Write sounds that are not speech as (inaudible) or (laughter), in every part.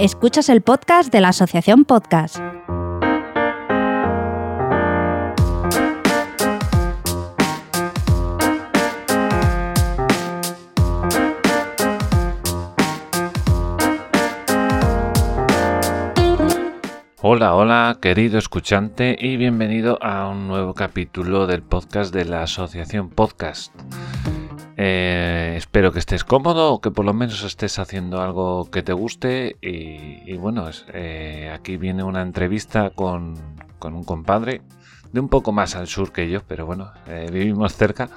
Escuchas el podcast de la Asociación Podcast. Hola, hola, querido escuchante, y bienvenido a un nuevo capítulo del podcast de la Asociación Podcast. Eh, espero que estés cómodo que por lo menos estés haciendo algo que te guste. Y, bueno, eh, aquí viene una entrevista con, un compadre de un poco más al sur que yo, pero bueno, eh, vivimos cerca.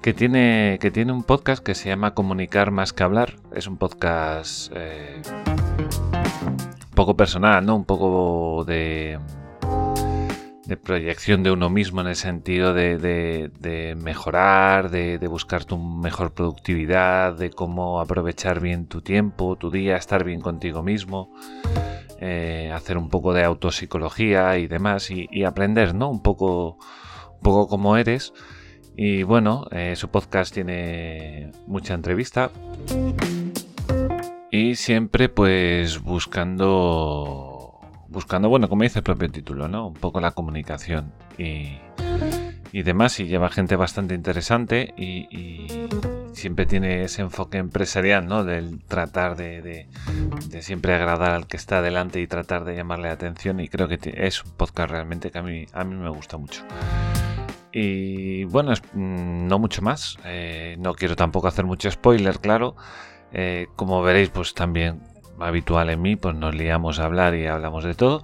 Que tiene, que tiene un podcast que se llama Comunicar más que hablar. Es un podcast un poco personal, ¿no? Un poco de de proyección de uno mismo en el sentido de, mejorar, de, buscar tu mejor productividad, de cómo aprovechar bien tu tiempo, tu día, estar bien contigo mismo, eh, hacer un poco de autopsicología y demás y, aprender, ¿no? Un poco, un poco cómo eres. Y bueno, eh, su podcast tiene mucha entrevista. Y siempre pues buscando buscando, bueno, como dice el propio título, ¿no? Un poco la comunicación y, y demás. Y lleva gente bastante interesante y, siempre tiene ese enfoque empresarial, ¿no? Del tratar de, siempre agradar al que está delante y tratar de llamarle la atención. Y creo que es un podcast realmente que a mí, a mí me gusta mucho. Y bueno, mm, no mucho más. Eh, no quiero tampoco hacer mucho spoiler, claro. Eh, como veréis, pues también habitual en mí, pues nos liamos a hablar y hablamos de todo.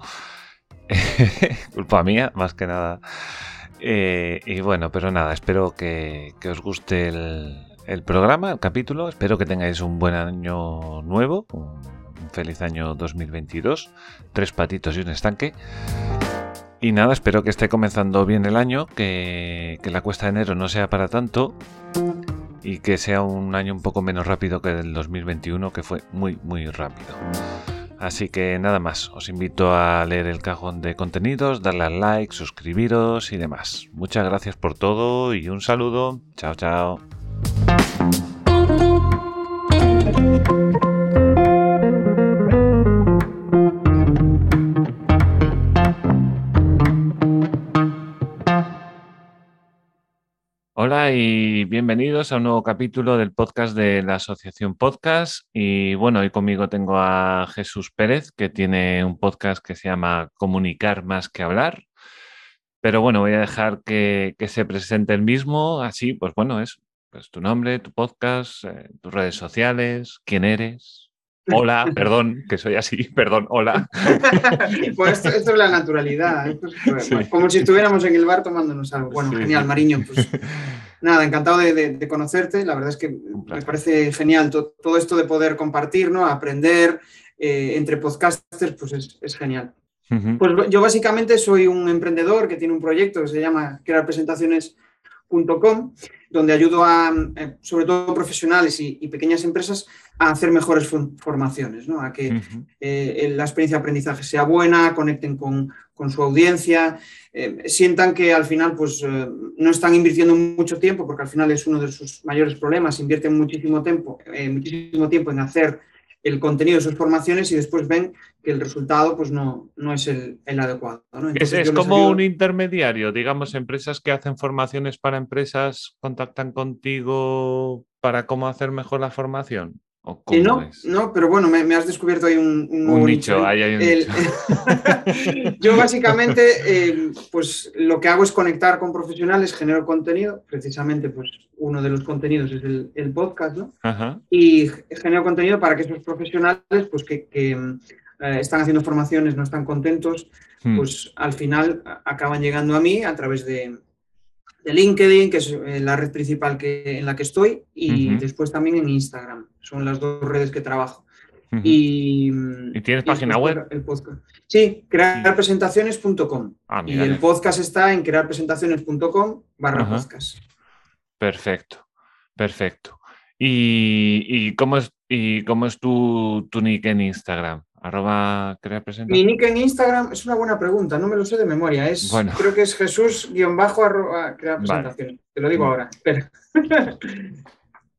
(laughs) Culpa mía, más que nada. Eh, y bueno, pero nada, espero que, os guste el, programa, el capítulo. Espero que tengáis un buen año nuevo, un, feliz año 2022. Tres patitos y un estanque. Y nada, espero que esté comenzando bien el año, que, que la cuesta de enero no sea para tanto y que sea un año un poco menos rápido que el 2021, que fue muy, muy rápido. Así que nada más, os invito a leer el cajón de contenidos, darle al like, suscribiros y demás. Muchas gracias por todo y un saludo. Chao, chao. Hola y bienvenidos a un nuevo capítulo del podcast de la Asociación Podcast. Y bueno, hoy conmigo tengo a Jesús Pérez, que tiene un podcast que se llama Comunicar más que hablar. Pero bueno, voy a dejar que, se presente el mismo. Así, pues bueno, es pues, tu nombre, tu podcast, eh, tus redes sociales, quién eres. Hola, perdón, que soy así, perdón, hola. (laughs) pues esto, es la naturalidad, como si estuviéramos en el bar tomándonos algo. Bueno, genial, Mariño, pues (laughs) nada, encantado de, conocerte, la verdad es que me parece genial todo, esto de poder compartir, ¿no? aprender eh, entre podcasters, pues es, genial. Pues yo básicamente soy un emprendedor que tiene un proyecto que se llama Crear Presentaciones donde ayudo a, eh, sobre todo profesionales y, pequeñas empresas, a hacer mejores formaciones, ¿no? a que eh, la experiencia de aprendizaje sea buena, conecten con, su audiencia, eh, sientan que al final pues, no están invirtiendo mucho tiempo, porque al final es uno de sus mayores problemas, invierten muchísimo tiempo, muchísimo tiempo en hacer el contenido de sus formaciones y después ven que el resultado pues, no, no es el, adecuado. es, como un intermediario, digamos, empresas que hacen formaciones para empresas contactan contigo para cómo hacer mejor la formación. Eh, no, no, pero bueno, me, has descubierto ahí un, un, nicho. (laughs) yo básicamente, eh, pues lo que hago es conectar con profesionales, genero contenido, precisamente, pues uno de los contenidos es el, podcast, ¿no? Y genero contenido para que esos profesionales, pues que, eh, están haciendo formaciones, no están contentos, hmm. pues al final acaban llegando a mí a través de, de LinkedIn, que es eh, la red principal que, en la que estoy, y después también en Instagram. Son las dos redes que trabajo. y, tienes página web? El podcast. Sí, crearpresentaciones.com. Ah, y el podcast está en crearpresentaciones.com barra podcast. Perfecto, perfecto. ¿Y, cómo es, y cómo es tu, tu nick en Instagram? Arroba crea Mi nick en Instagram es una buena pregunta, no me lo sé de memoria. Es, Creo que es Jesús guion bajo arroba crea presentaciones. Te lo digo mm. ahora. (laughs)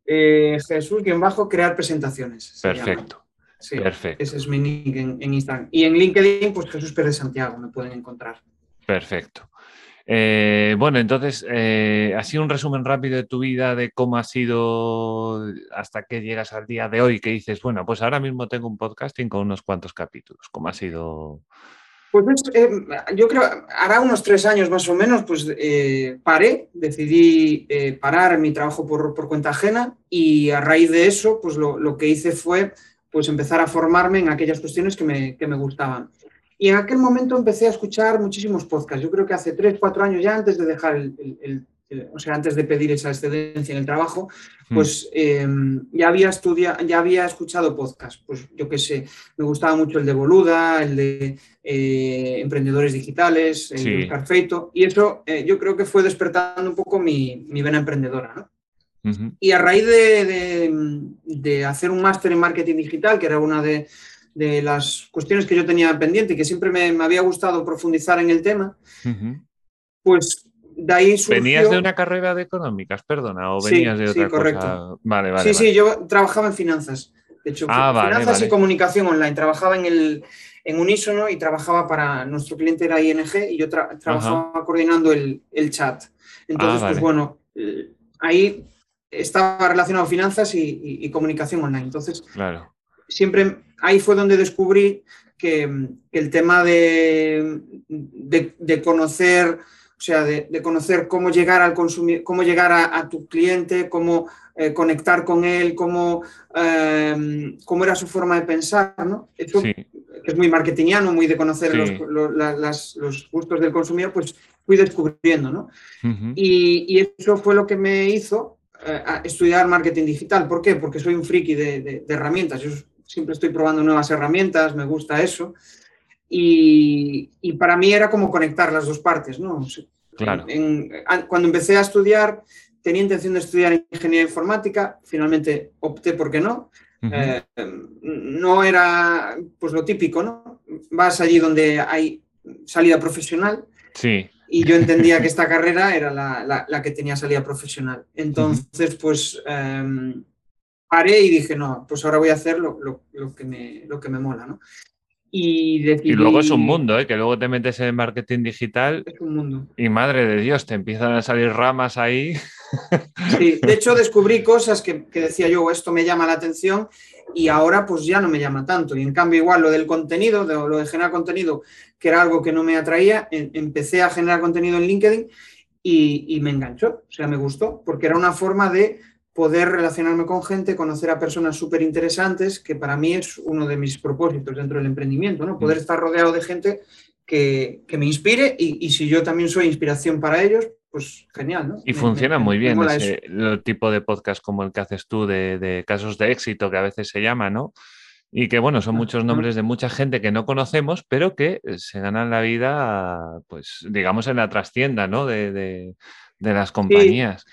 Eh, Jesús guion bajo crear presentaciones. Perfecto. Sí, Perfecto. Ese es mi nick en, Instagram. Y en LinkedIn, pues Jesús Pérez Santiago me pueden encontrar. Perfecto. Eh, bueno, entonces, eh, así un resumen rápido de tu vida, de cómo ha sido hasta que llegas al día de hoy, que dices, bueno, pues ahora mismo tengo un podcasting con unos cuantos capítulos. ¿Cómo ha sido? Pues eh, yo creo, hará unos tres años más o menos, pues paré, decidí parar mi trabajo por, cuenta ajena y a raíz de eso, pues lo, que hice fue pues empezar a formarme en aquellas cuestiones que me, que me gustaban. Y en aquel momento empecé a escuchar muchísimos podcasts. Yo creo que hace tres, cuatro años ya antes de dejar el, o sea, antes de pedir esa excedencia en el trabajo, hmm. pues em, ya, había estudiado, ya había escuchado podcasts. Pues yo qué sé, me gustaba mucho el de Boluda, el de eh, Emprendedores Digitales, el de Carfeito, y eso eh, yo creo que fue despertando un poco mi, mi vena emprendedora, ¿no? Y a raíz de, de hacer un máster en marketing digital, que era una de, de las cuestiones que yo tenía pendiente y que siempre me, había gustado profundizar en el tema, pues de ahí surgió... ¿Venías de una carrera de económicas, perdona, o venías de otra sí, correcto. Vale, vale. Sí, sí, yo trabajaba en finanzas. De hecho, ah, finanzas y comunicación online. Trabajaba en el en Unísono y trabajaba para nuestro cliente era ING y yo trabajaba coordinando el, chat. Entonces, ah, pues bueno, ahí estaba relacionado finanzas y, y, comunicación online. Entonces, claro siempre ahí fue donde descubrí que, el tema de, de, conocer, o sea, de, conocer cómo llegar al consumir, cómo llegar a, tu cliente, cómo eh, conectar con él, cómo, em, cómo, era su forma de pensar, ¿no? Es muy marketingiano, muy de conocer los, los, gustos del consumidor, pues fui descubriendo, ¿no? y, y, eso fue lo que me hizo eh, estudiar marketing digital. ¿Por qué? Porque soy un friki de, de herramientas. Yo siempre estoy probando nuevas herramientas, me gusta eso. Y, para mí era como conectar las dos partes, ¿no? Claro. cuando empecé a estudiar, tenía intención de estudiar ingeniería informática, finalmente opté porque no. Eh, no era pues lo típico, ¿no? Vas allí donde hay salida profesional. Sí. Y yo entendía que esta carrera era la, que tenía salida profesional. Entonces, pues em, paré y dije, no, pues ahora voy a hacer lo, que, me, lo que me mola, ¿no? Y, luego es un mundo, ¿eh? que luego te metes en marketing digital. Es un mundo. Y madre de Dios, te empiezan a salir ramas ahí. Sí, de hecho (laughs) descubrí cosas que, decía yo, esto me llama la atención y ahora pues ya no me llama tanto. Y en cambio igual lo del contenido, de, lo de generar contenido, que era algo que no me atraía, empecé a generar contenido en LinkedIn y, y me enganchó, o sea, me gustó, porque era una forma de poder relacionarme con gente, conocer a personas súper interesantes, que para mí es uno de mis propósitos dentro del emprendimiento, ¿no? Poder mm. estar rodeado de gente que, me inspire y, si yo también soy inspiración para ellos, pues genial, ¿no? Y funciona muy bien ese el tipo de podcast como el que haces tú de, casos de éxito, que a veces se llama, ¿no? Y que, bueno, son muchos nombres de mucha gente que no conocemos, pero que se ganan la vida, pues, digamos, en la trastienda, ¿no? De, las compañías.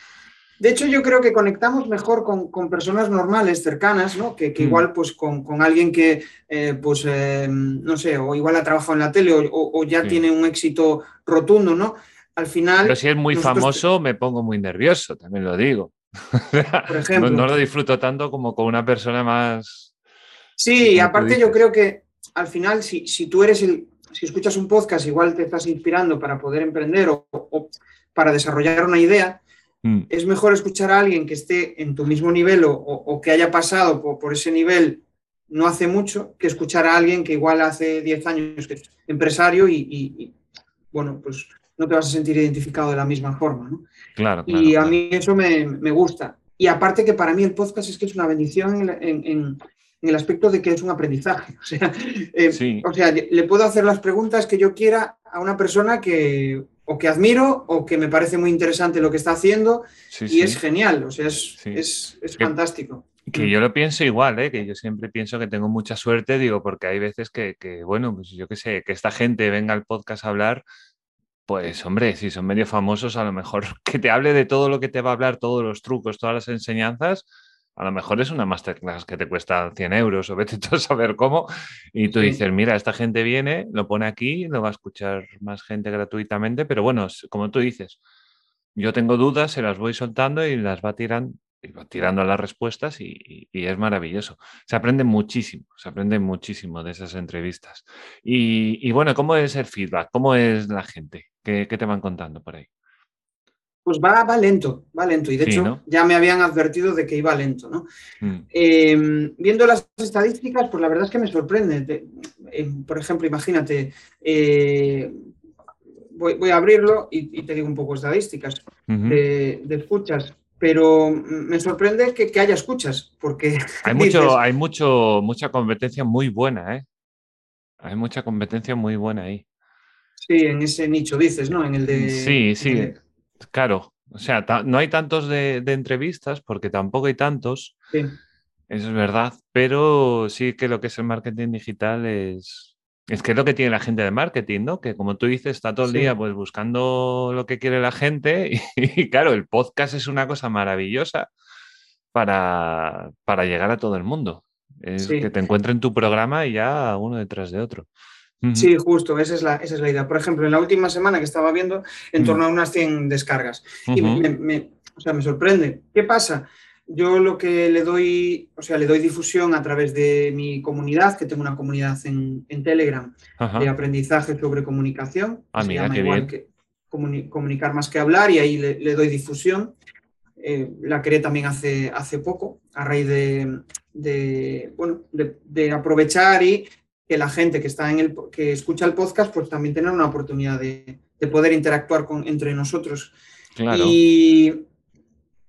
De hecho, yo creo que conectamos mejor con, personas normales, cercanas, ¿no? Que, mm. igual pues con, alguien que, eh, pues, eh, no sé, o igual ha trabajado en la tele o, ya tiene un éxito rotundo, ¿no? Al final... Pero si es muy famoso, me pongo muy nervioso, también lo digo. (laughs) Por ejemplo. no, lo disfruto tanto como con una persona más... Sí, aparte yo creo que al final, si, si, tú eres el... Si escuchas un podcast, igual te estás inspirando para poder emprender o para desarrollar una idea, Mm. Es mejor escuchar a alguien que esté en tu mismo nivel o, que haya pasado por, ese nivel no hace mucho que escuchar a alguien que igual hace 10 años que es empresario y, bueno, pues no te vas a sentir identificado de la misma forma. ¿no? Claro, y a mí eso me, gusta. Y aparte que para mí el podcast es que es una bendición en, el aspecto de que es un aprendizaje. (laughs) O sea, eh, o sea, le puedo hacer las preguntas que yo quiera a una persona que o que admiro o que me parece muy interesante lo que está haciendo y es genial, o sea, es, fantástico. Que yo lo pienso igual, ¿eh? que yo siempre pienso que tengo mucha suerte, digo, porque hay veces que, bueno, pues yo qué sé, que esta gente venga al podcast a hablar, pues hombre, si son medio famosos, a lo mejor (laughs) que te hable de todo lo que te va a hablar, todos los trucos, todas las enseñanzas, a lo mejor es una masterclass que te cuesta 100 euros o vete (laughs) tú a saber cómo. Y tú dices, mira, esta gente viene, lo pone aquí, lo va a escuchar más gente gratuitamente, pero bueno, como tú dices, yo tengo dudas, se las voy soltando y las va tirando. va tirando las respuestas y, es maravilloso. Se aprende muchísimo, se aprende muchísimo de esas entrevistas. Y, bueno, ¿cómo es el feedback? ¿Cómo es la gente? ¿Qué, te van contando por ahí? Pues va, va lento, va lento. Y de hecho ya me habían advertido de que iba lento. ¿no? Mm. Em, viendo las estadísticas, pues la verdad es que me sorprende. Em, por ejemplo, imagínate, eh, voy, a abrirlo y, te digo un poco estadísticas de, escuchas pero me sorprende que, haya escuchas, porque... (laughs) Hay, mucho, hay mucho, mucha competencia muy buena, ¿eh? Hay mucha competencia muy buena ahí. Sí, en ese nicho dices, ¿no? En el de... Sí, sí, claro. O sea, no hay tantos de, entrevistas, porque tampoco hay tantos. Sí. Eso es verdad, pero sí que lo que es el marketing digital es, es que es lo que tiene la gente de marketing, ¿no? Que como tú dices, está todo el día pues buscando lo que quiere la gente (laughs) y, claro, el podcast es una cosa maravillosa para, llegar a todo el mundo. Es que te encuentren tu programa y ya uno detrás de otro. Sí, justo, esa es, la, esa es la idea. Por ejemplo, en la última semana que estaba viendo, en torno a unas 100 descargas. Y me, o sea, me sorprende. ¿Qué pasa? Yo lo que le doy, o sea, le doy difusión a través de mi comunidad, que tengo una comunidad en, Telegram de aprendizaje sobre comunicación. Ah, mira, qué bien. Que comunicar más que hablar y ahí le, doy difusión. Eh, la creé también hace, hace poco, a raíz de, bueno, de, aprovechar y que la gente que está en el que escucha el podcast, pues también tener una oportunidad de, poder interactuar con, entre nosotros. Claro. Y,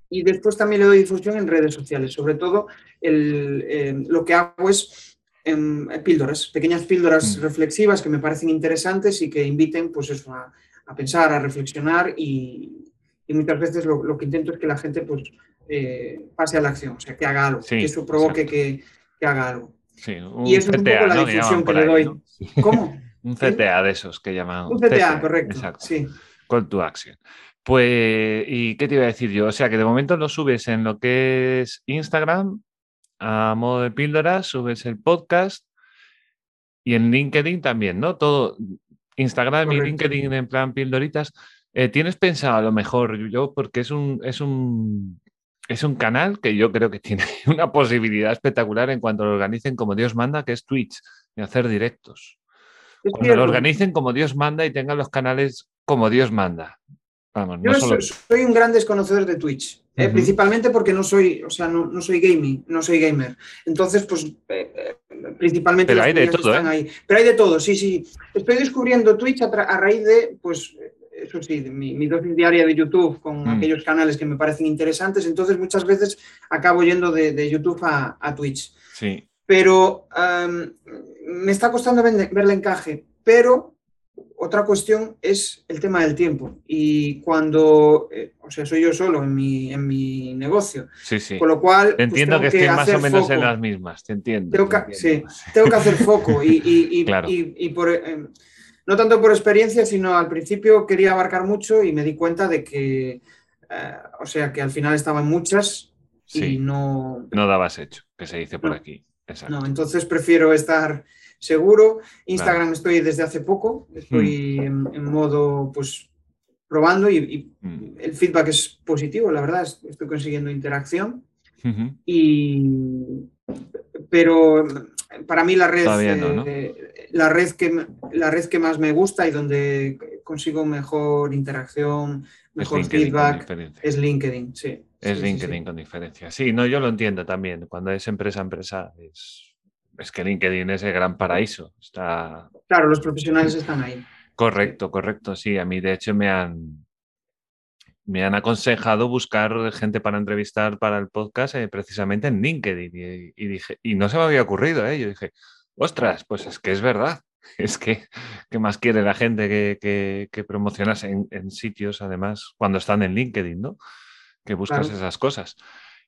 y después también le doy difusión en redes sociales. Sobre todo eh, lo que hago es em, píldoras, pequeñas píldoras mm. reflexivas que me parecen interesantes y que inviten pues eso, a, pensar, a reflexionar y, muchas veces lo, que intento es que la gente pues, eh, pase a la acción, o sea, que haga algo, que eso provoque que, haga algo. Y eso es un poco la difusión que, le doy. ¿Cómo? (laughs) un CTA de esos que llaman. Un CTA, correcto. Sí. Call to action. Pues, ¿y qué te iba a decir yo? O sea, que de momento lo subes en lo que es Instagram, a modo de píldoras, subes el podcast y en LinkedIn también, ¿no? Todo, Instagram y LinkedIn en plan píldoritas. Eh, ¿Tienes pensado a lo mejor yo, porque es un, es un, es un canal que yo creo que tiene (laughs) una posibilidad espectacular en cuanto lo organicen como Dios manda, que es Twitch, y hacer directos. Cuando lo organicen como Dios manda y tengan los canales como Dios manda. Yo soy, un gran desconocedor de Twitch, eh, principalmente porque no soy, o sea, no, soy gaming, no soy gamer. Entonces, pues, eh, eh, principalmente Pero hay de todo, están ahí. Pero hay de todo, sí, sí. Estoy descubriendo Twitch a, raíz de, pues, eso sí, mi, dosis diaria de YouTube con mm. aquellos canales que me parecen interesantes. Entonces, muchas veces acabo yendo de, YouTube a, Twitch. Sí. Pero me está costando ver, el encaje. Pero otra cuestión es el tema del tiempo. Y cuando, eh, o sea, soy yo solo en mi, en mi negocio. Sí, sí. Con lo cual. Pues, entiendo que, estoy más o menos en las mismas, te entiendo. Tengo que, Sí, tengo que hacer foco. Y, y, (laughs) por, eh, no tanto por experiencia, sino al principio quería abarcar mucho y me di cuenta de que, eh, o sea, que al final estaban muchas y no. No dabas hecho, que se dice por aquí. Exacto. No, entonces prefiero estar seguro. Instagram estoy desde hace poco, estoy mm. en, modo pues probando y, mm. el feedback es positivo, la verdad, estoy consiguiendo interacción. Y pero para mí la red, eh, la, red que, la red que más me gusta y donde consigo mejor interacción, mejor feedback es LinkedIn, sí. Es LinkedIn con diferencia. Sí, no, yo lo entiendo también. Cuando es empresa a empresa es es que LinkedIn es el gran paraíso. Está... Claro, los profesionales están ahí. Correcto, correcto. Sí, a mí de hecho me han, me han aconsejado buscar gente para entrevistar para el podcast eh, precisamente en LinkedIn. Y, dije, y no se me había ocurrido, ¿eh? Yo dije, ostras, pues es que es verdad. (laughs) Es que, ¿qué más quiere la gente que, que, que promocionas en, sitios, además, cuando están en LinkedIn, ¿no? Que buscas esas cosas.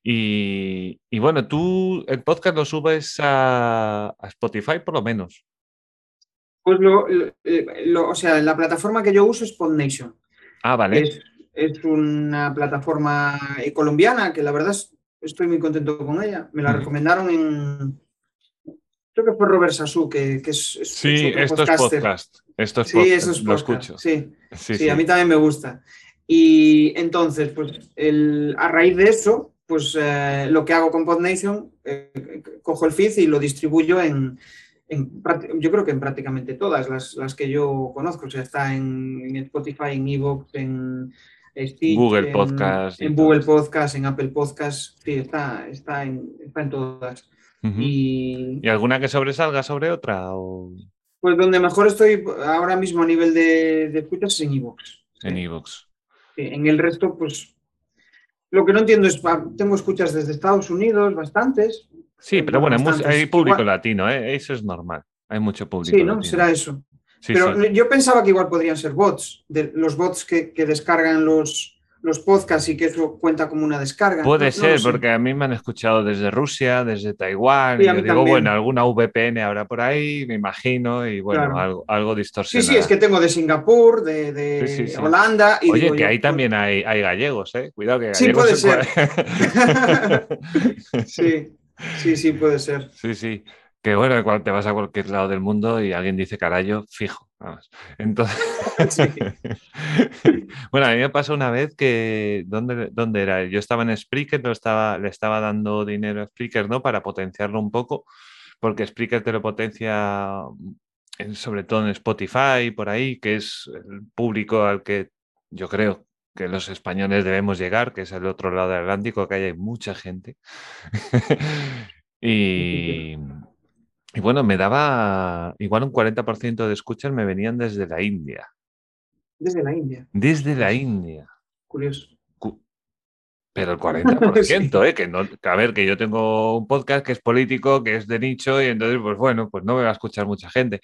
Y, bueno, tú el podcast lo subes a, Spotify por lo menos. Pues eh, lo, o sea, la plataforma que yo uso es PodNation. Ah, vale. Es, una plataforma colombiana que la verdad estoy muy contento con ella. Me la recomendaron en, creo que fue Robert Sassou, que, es, Sí, esto es podcast. Esto es sí, eso es Lo escucho. Sí. Sí, a mí también me gusta. Y entonces, pues el, a raíz de eso, pues eh, lo que hago con PodNation, eh, cojo el feed y lo distribuyo en, yo creo que en prácticamente todas las, que yo conozco. O sea, está en, Spotify, en Evox, en Google Podcast. En, Google Podcast, en Apple Podcast. Sí, está, está, en, está en todas. y, alguna que sobresalga sobre otra? O... Pues donde mejor estoy ahora mismo a nivel de, de escuchas es en Evox. En Evox. en el resto, pues lo que no entiendo es, tengo escuchas desde Estados Unidos, bastantes. Sí, pero bueno, hay público latino, ¿eh? eso es normal. Hay mucho público. Sí, ¿no? Será eso. Pero yo pensaba que igual podrían ser bots, de, los bots que descargan los, los podcasts y que eso cuenta como una descarga. Puede ser, porque a mí me han escuchado desde Rusia, desde Taiwán, y, yo digo, bueno, alguna VPN ahora por ahí, me imagino, y bueno, algo, algo, distorsionado. Sí, sí, es que tengo de Singapur, de, Holanda. Y Oye, que ahí también hay, hay, gallegos, ¿eh? Cuidado que Sí, puede ser. (laughs) sí, sí, sí, puede ser. (laughs) Sí, sí. Que bueno, te vas a cualquier lado del mundo y alguien dice carayo, fijo. Entonces, (laughs) bueno, a mí me pasó una vez que, ¿dónde, ¿dónde, era? Yo estaba en Spreaker, lo estaba, le estaba dando dinero a Spreaker, ¿no? Para potenciarlo un poco, porque Spreaker te lo potencia sobre todo en Spotify, por ahí, que es el público al que yo creo que los españoles debemos llegar, que es el otro lado del Atlántico, que hay mucha gente. (laughs) y, y bueno, me daba igual un 40% de escuchas me venían desde la India. Desde la India. Desde la India. Curioso. Pero el (laughs) 40%, ¿eh? Que no, a ver, que yo tengo un podcast que es político, que es de nicho, y entonces, pues bueno, pues no me va a escuchar mucha gente.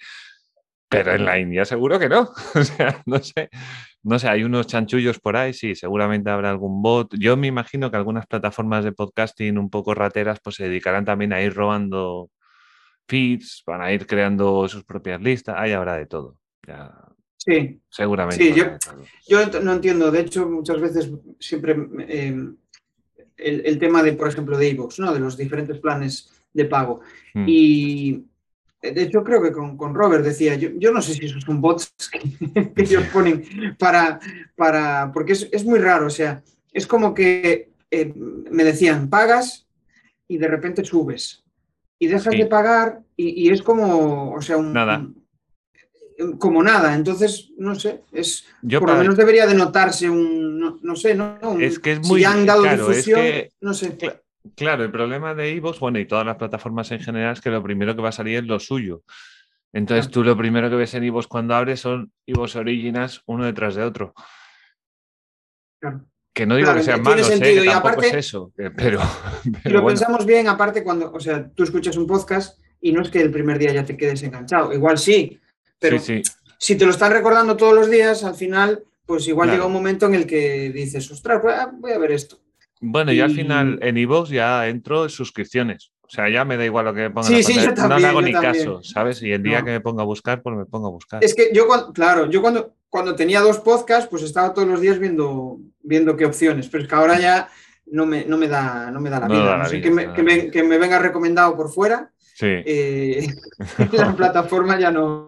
Pero en la India seguro que no. (laughs) o sea, no sé. No sé, hay unos chanchullos por ahí, sí, seguramente habrá algún bot. Yo me imagino que algunas plataformas de podcasting un poco rateras, pues se dedicarán también a ir robando feeds, van a ir creando sus propias listas, ahí habrá de todo. sí. Seguramente. Sí, yo, no entiendo, de hecho, muchas veces siempre em, el, tema de, por ejemplo, de iVoox, ¿no? De los diferentes planes de pago. Mm. Y de hecho, creo que con, Robert decía, yo, no sé si esos son bots (laughs) que, (laughs) ellos ponen para, para porque es, muy raro, o sea, es como que eh, me decían, pagas y de repente subes y dejas de pagar y, es como, o sea, un, nada. como nada. Entonces, no sé, es por lo menos debería de notarse un, no, sé, ¿no? es que es muy si han dado difusión, no sé. claro, el problema de Ivox, bueno, y todas las plataformas en general es que lo primero que va a salir es lo suyo. Entonces tú lo primero que ves en Ivox cuando abres son Ivox Originals uno detrás de otro. Claro. Que no digo que sean malos, ¿eh? y aparte, es eso, pero, (laughs) si lo pensamos bien, aparte cuando, o sea, tú escuchas un podcast y no es que el primer día ya te quedes enganchado, igual sí, pero si te lo están recordando todos los días, al final, pues igual llega un momento en el que dices, ostras, voy a ver esto. Bueno, y... al final en iVoox ya entro en suscripciones. O sea, ya me da igual lo que me pongan sí, sí, No le hago ni caso, ¿sabes? Y el día que me ponga a buscar, pues me pongo a buscar. Es que yo, claro, yo cuando, cuando tenía dos podcasts, pues estaba todos los días viendo, viendo qué opciones, pero es que ahora ya no me, no me, da, no me da la vida. que, me, que, me, que, me, venga recomendado por fuera Sí. Eh, (laughs) (laughs) la plataforma ya no,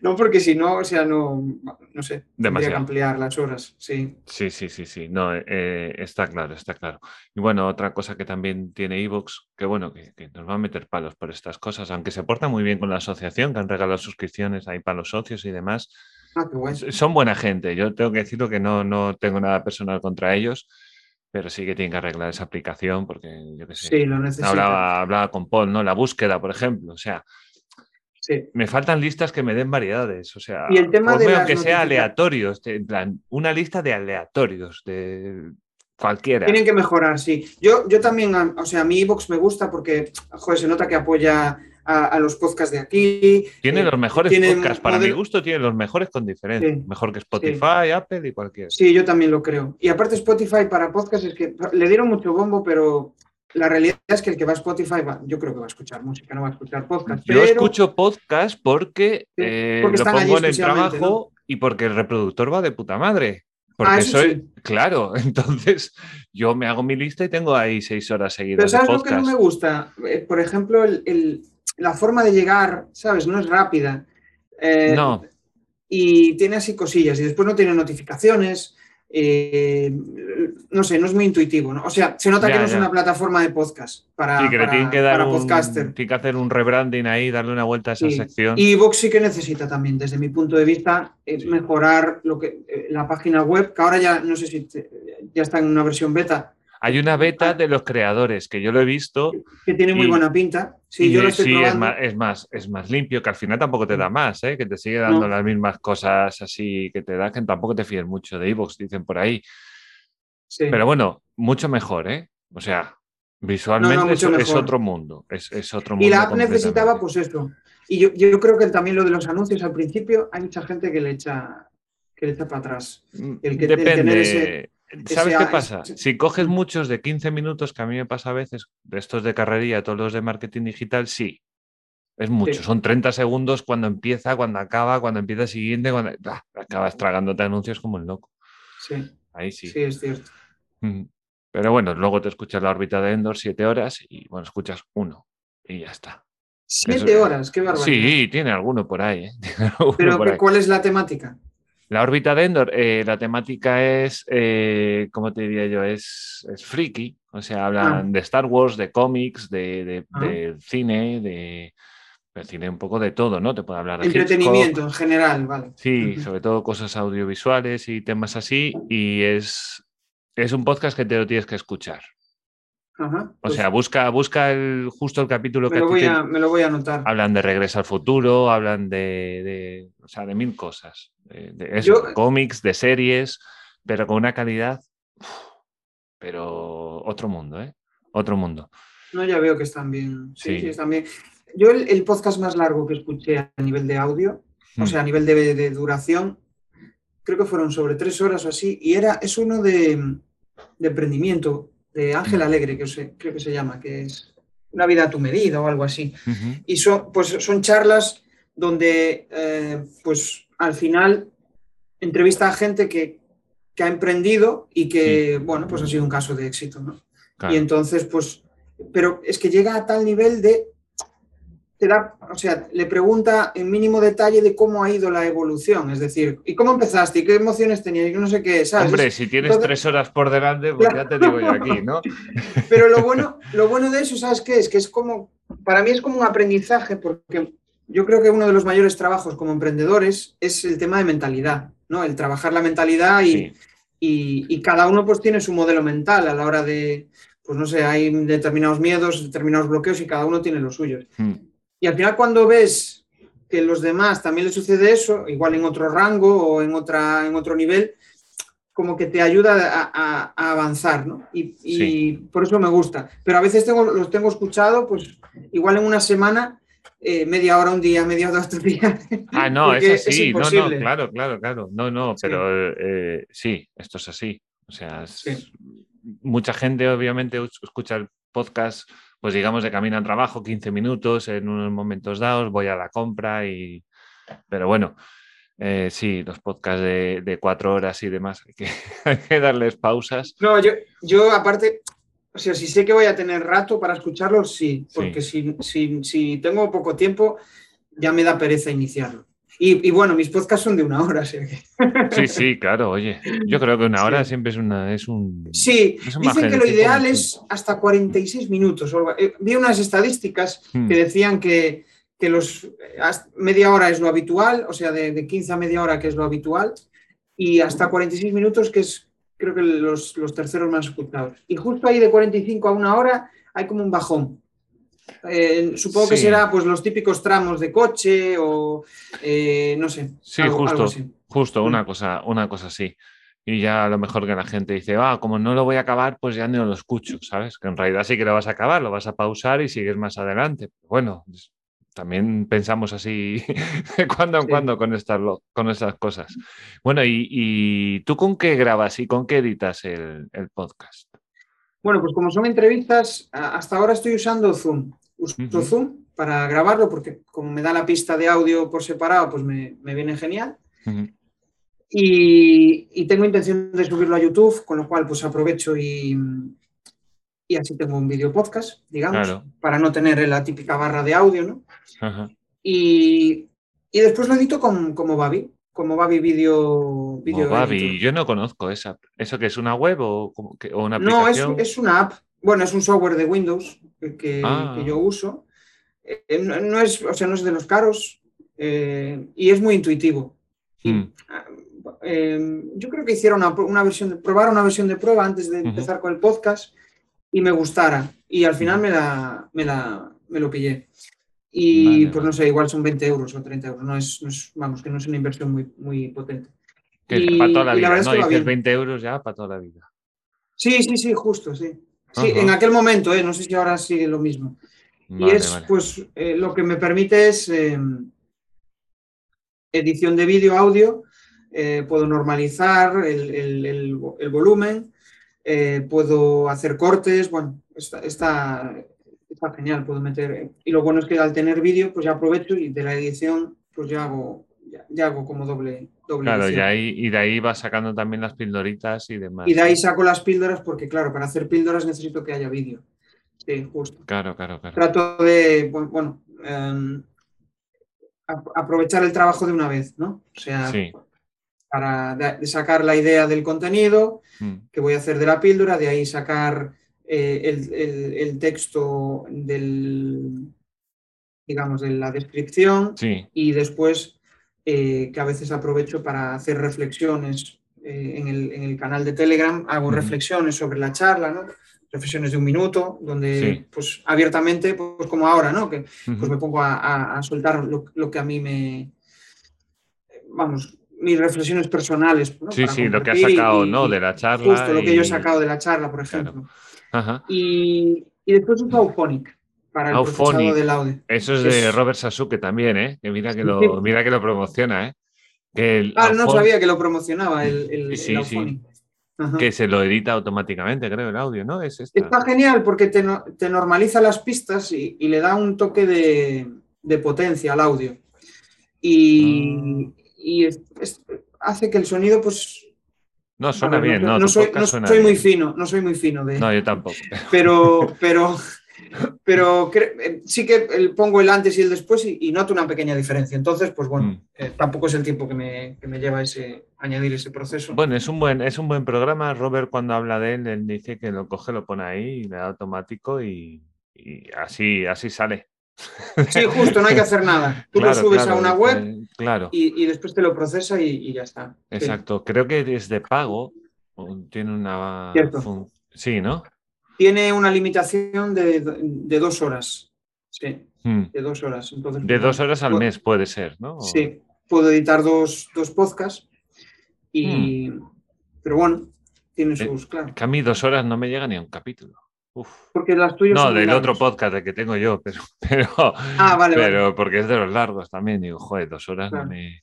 no, porque si no, o sea, no, no sé, tendría que ampliar las horas, sí. Sí, sí, sí, sí, no, eh, está claro, está claro. Y bueno, otra cosa que también tiene Evox, que bueno, que, nos va a meter palos por estas cosas, aunque se porta muy bien con la asociación, que han regalado suscripciones ahí para los socios y demás. Ah, Son buena gente, yo tengo que decirlo que no, no tengo nada personal contra ellos pero sí que tiene que arreglar esa aplicación porque yo qué sé. Sí, lo. Hablaba, hablaba, con Paul, ¿no? La búsqueda, por ejemplo. O sea, sí. me faltan listas que me den variedades. O sea, y el tema de que sea aleatorios, en plan, una lista de aleatorios, de cualquiera. Tienen que mejorar, sí. Yo, yo también, o sea, a mi iBox me gusta porque, joder, se nota que apoya a, los podcasts de aquí. Tiene eh, los mejores podcasts, para mi gusto tiene los mejores con diferencia. Mejor que Spotify, Apple y cualquier. Sí, yo también lo creo. Y aparte Spotify para podcasts es que le dieron mucho bombo, pero la realidad es que el que va a Spotify, yo creo que va a escuchar música, no va a escuchar podcast. Yo escucho podcast porque, eh, lo pongo en el trabajo y porque el reproductor va de puta madre. Porque ah, soy, claro, (laughs) entonces yo me hago mi lista y tengo ahí seis horas seguidas. Pero ¿sabes lo que no me gusta? Eh, por ejemplo, el, la forma de llegar, ¿sabes? No es rápida. Eh, no. Y tiene así cosillas y después no tiene notificaciones. eh, no sé, no es muy intuitivo, ¿no? O sea, se nota que no es una plataforma de podcast para, sí, que le tienen que dar un, podcaster. Tiene que hacer un rebranding ahí, darle una vuelta a esa sección. Y Vox sí que necesita también, desde mi punto de vista, es mejorar lo que, eh, la página web, que ahora ya no sé si ya está en una versión beta, hay una beta de los creadores que yo lo he visto. Que tiene muy buena pinta. Sí, yo lo estoy sí es, más, es, más, es más limpio, que al final tampoco te da más, ¿eh? que te sigue dando las mismas cosas así que te da, que tampoco te fíes mucho de Evox, dicen por ahí. Pero bueno, mucho mejor, ¿eh? O sea, visualmente es, otro mundo. Es, otro mundo y la app necesitaba, pues esto. Y yo, yo, creo que también lo de los anuncios al principio, hay mucha gente que le echa, que le echa para atrás. Mm, el que Depende. tener ese ¿Sabes qué pasa? Si coges muchos de 15 minutos, que a mí me pasa a veces, de estos de carrería, todos los de marketing digital, sí. Es mucho, son 30 segundos cuando empieza, cuando acaba, cuando empieza el siguiente, cuando acabas tragándote anuncios como el loco. Sí. Ahí sí. Sí, es cierto. Pero bueno, luego te escuchas la órbita de Endor siete horas y bueno, escuchas uno y ya está. Siete horas, qué barbaridad. Sí, tiene alguno por ahí. ¿eh? (laughs) Pero ¿cuál es la temática? La órbita de Endor, eh, la temática es, eh, ¿cómo te diría yo? Es, es friki, o sea, hablan ah. de Star Wars, de cómics, de, ah. cine, de, cine un poco de todo, ¿no? Te puedo hablar de entretenimiento en general, vale. Sí, sobre todo cosas audiovisuales y temas así, y es, es un podcast que te lo tienes que escuchar o pues sea, busca, busca el, justo el capítulo que me lo voy a anotar. Hablan de regreso al futuro, hablan de, o sea, de mil cosas. De, cómics, de series, pero con una calidad. Pero otro mundo, ¿eh? Otro mundo. No, ya veo que están bien. Sí, sí, están bien. Yo el, podcast más largo que escuché a nivel de audio, o hmm. sea, a nivel de, de, duración, creo que fueron sobre tres horas o así, y era, es uno de, de emprendimiento de Ángel Alegre, que creo que se llama, que es Una vida a tu medida o algo así. Y son, pues, son charlas donde, eh, pues, al final entrevista a gente que, ha emprendido y que, bueno, pues ha sido un caso de éxito, ¿no? Y entonces, pues, pero es que llega a tal nivel de o sea, le pregunta en mínimo detalle de cómo ha ido la evolución, es decir, ¿y cómo empezaste? ¿Y qué emociones tenías? Y no sé qué, ¿sabes? Hombre, si tienes tres horas por delante, pues ya te digo yo aquí, ¿no? (laughs) Pero lo bueno, lo bueno de eso, ¿sabes qué es? Que es como, para mí es como un aprendizaje, porque yo creo que uno de los mayores trabajos como emprendedores es el tema de mentalidad, ¿no? El trabajar la mentalidad y, y, cada uno pues tiene su modelo mental a la hora de, pues no sé, hay determinados miedos, determinados bloqueos y cada uno tiene los suyos. Hmm. Y al final cuando ves que los demás también les sucede eso, igual en otro rango o en, otra, en otro nivel, como que te ayuda a, avanzar, ¿no? Y, por eso me gusta. Pero a veces tengo, los tengo escuchado, pues igual en una semana, eh, media hora un día, media hora otro día. Ah, no, es así, no, no, claro, claro, claro. No, no, pero eh, sí, esto es así. O sea, mucha gente obviamente escucha el podcast pues digamos, de camino al trabajo, 15 minutos en unos momentos dados, voy a la compra y... Pero bueno, eh, sí, los podcasts de, cuatro horas y demás, (laughs) hay que, darles pausas. No, yo, yo aparte, o sea, si sé que voy a tener rato para escucharlos, sí, porque Si, si, si tengo poco tiempo, ya me da pereza iniciarlo. Y, bueno, mis podcasts son de una hora. (laughs) ¿sí? sí, sí, claro, oye. Yo creo que una hora siempre es, una, es un. Sí, dicen que lo ideal es hasta 46 minutos. Eh, vi unas estadísticas hmm. que decían que, los, media hora es lo habitual, o sea, de, 15 a media hora que es lo habitual, y hasta 46 minutos que es, creo que los, los terceros más escuchados. Y justo ahí de 45 a una hora hay como un bajón. Eh, supongo que será pues los típicos tramos de coche o eh, no sé. Sí, justo, justo una mm. cosa, una cosa así. Y ya a lo mejor que la gente dice, ah, como no lo voy a acabar, pues ya no lo escucho, ¿sabes? Que en realidad sí que lo vas a acabar, lo vas a pausar y sigues más adelante. Bueno, también pensamos así (laughs) de cuando en cuando con estas, con estas cosas. Bueno, ¿y, tú con qué grabas y con qué editas el podcast? Bueno, pues como son entrevistas, hasta ahora estoy usando Zoom. Uso Zoom para grabarlo porque como me da la pista de audio por separado, pues me, viene genial. y, tengo intención de subirlo a YouTube, con lo cual pues aprovecho y, y así tengo un video podcast, digamos, para no tener la típica barra de audio, ¿no? y, después lo edito como Babi, como Babi Video Movavi, yo no conozco esa. ¿Eso que es una web o, una aplicación? No, es, una app. Bueno, es un software de Windows que, Ah. que yo uso. Eh, no, no es, o sea, no es de los caros eh, y es muy intuitivo. Y, Mm. ah, eh, yo creo que hiciera una, una versión, de, probar una versión de prueba antes de empezar con el podcast y me gustara. Y al final me, la, me, la, me lo pillé. Y Vale, pues vale. no sé, igual son 20 euros o 30 euros. No es, no es- vamos, que no es una inversión muy, muy potente. Que es Y- para toda la vida, ¿no? Dices bien. 20 euros ya para toda la vida. Sí, sí, sí, justo, sí. Sí, en aquel momento, ¿eh? no sé si ahora sigue lo mismo. y es, vale. pues, eh, lo que me permite es eh, edición de vídeo, audio, eh, puedo normalizar el, el- el- el volumen, eh, puedo hacer cortes, bueno, está, está, está genial, puedo meter. Y lo bueno es que al tener vídeo, pues ya aprovecho y de la edición, pues ya hago, ya, ya hago como doble, doble Claro, y ahí, y de ahí vas sacando también las pildoritas y demás. Y de ahí saco las píldoras porque, claro, para hacer píldoras necesito que haya vídeo. Sí, justo. Claro, claro, claro. Trato de, bu- bueno, em, ap- aprovechar el trabajo de una vez, ¿no? O sea, Sí. para de sacar la idea del contenido Mm. que voy a hacer de la píldora, de ahí sacar eh, el, el- el texto del, digamos, de la descripción Sí, y después eh, que a veces aprovecho para hacer reflexiones eh, en, el, en el canal de Telegram, hago reflexiones sobre la charla, ¿no? Reflexiones de un minuto, donde Sí. pues abiertamente, pues como ahora, ¿no? Que pues me pongo a, a- a soltar lo, lo que a mí me, vamos, mis reflexiones personales. ¿no? sí, Para sí, lo que has y- sacado, ¿no? De la charla. Justo lo que yo he sacado de la charla, por Claro. ejemplo. Ajá. Y, y después uso Auphonic para el procesado del audio. Eso es de Robert Sasuke también, ¿eh? Que mira que lo, (laughs) mira que lo promociona, ¿eh? El Ah, no sabía que lo promocionaba el, el, Sí, el sí, que se lo edita automáticamente, creo, el audio, ¿no? Es esta. Está genial porque te, no- te normaliza las pistas y, y le da un toque de, de potencia al audio. Y, y es- es- hace que el sonido, pues. No, suena ver, bien, no, ¿no? soy, no muy fino, no soy muy fino de. No, yo tampoco. (laughs) Pero, pero, pero eh, sí que el- pongo el antes y el después y, y noto una pequeña diferencia. Entonces, pues bueno, Mm. eh, tampoco es el tiempo que me, que me lleva ese, añadir ese proceso. Bueno, es un buen, es un buen programa. Robert, cuando habla de él, él dice que lo coge, lo pone ahí y le da automático y, y así, así sale. Sí, justo, no hay que hacer nada. Tú Claro, lo subes claro, a una web que- claro, y, y después te lo procesa y, y ya está. Sí. exacto. Creo que es de pago. Tiene una. Cierto. Sí, ¿no? Tiene una limitación de, de dos horas. Sí, Mm. de dos horas. Entonces, De dos horas al mes puede ser, ¿no? Sí, puedo editar dos, dos podcasts. Y, Pero bueno, tiene Hmm. Eh, sus, claro. Que a mí dos horas no me llega ni a un capítulo. Uf. Porque las tuyas No, del otro podcast que tengo yo, pero, (laughs) pero, Ah, vale, vale. pero porque es de los largos también. Digo, joder, dos horas Claro. no me.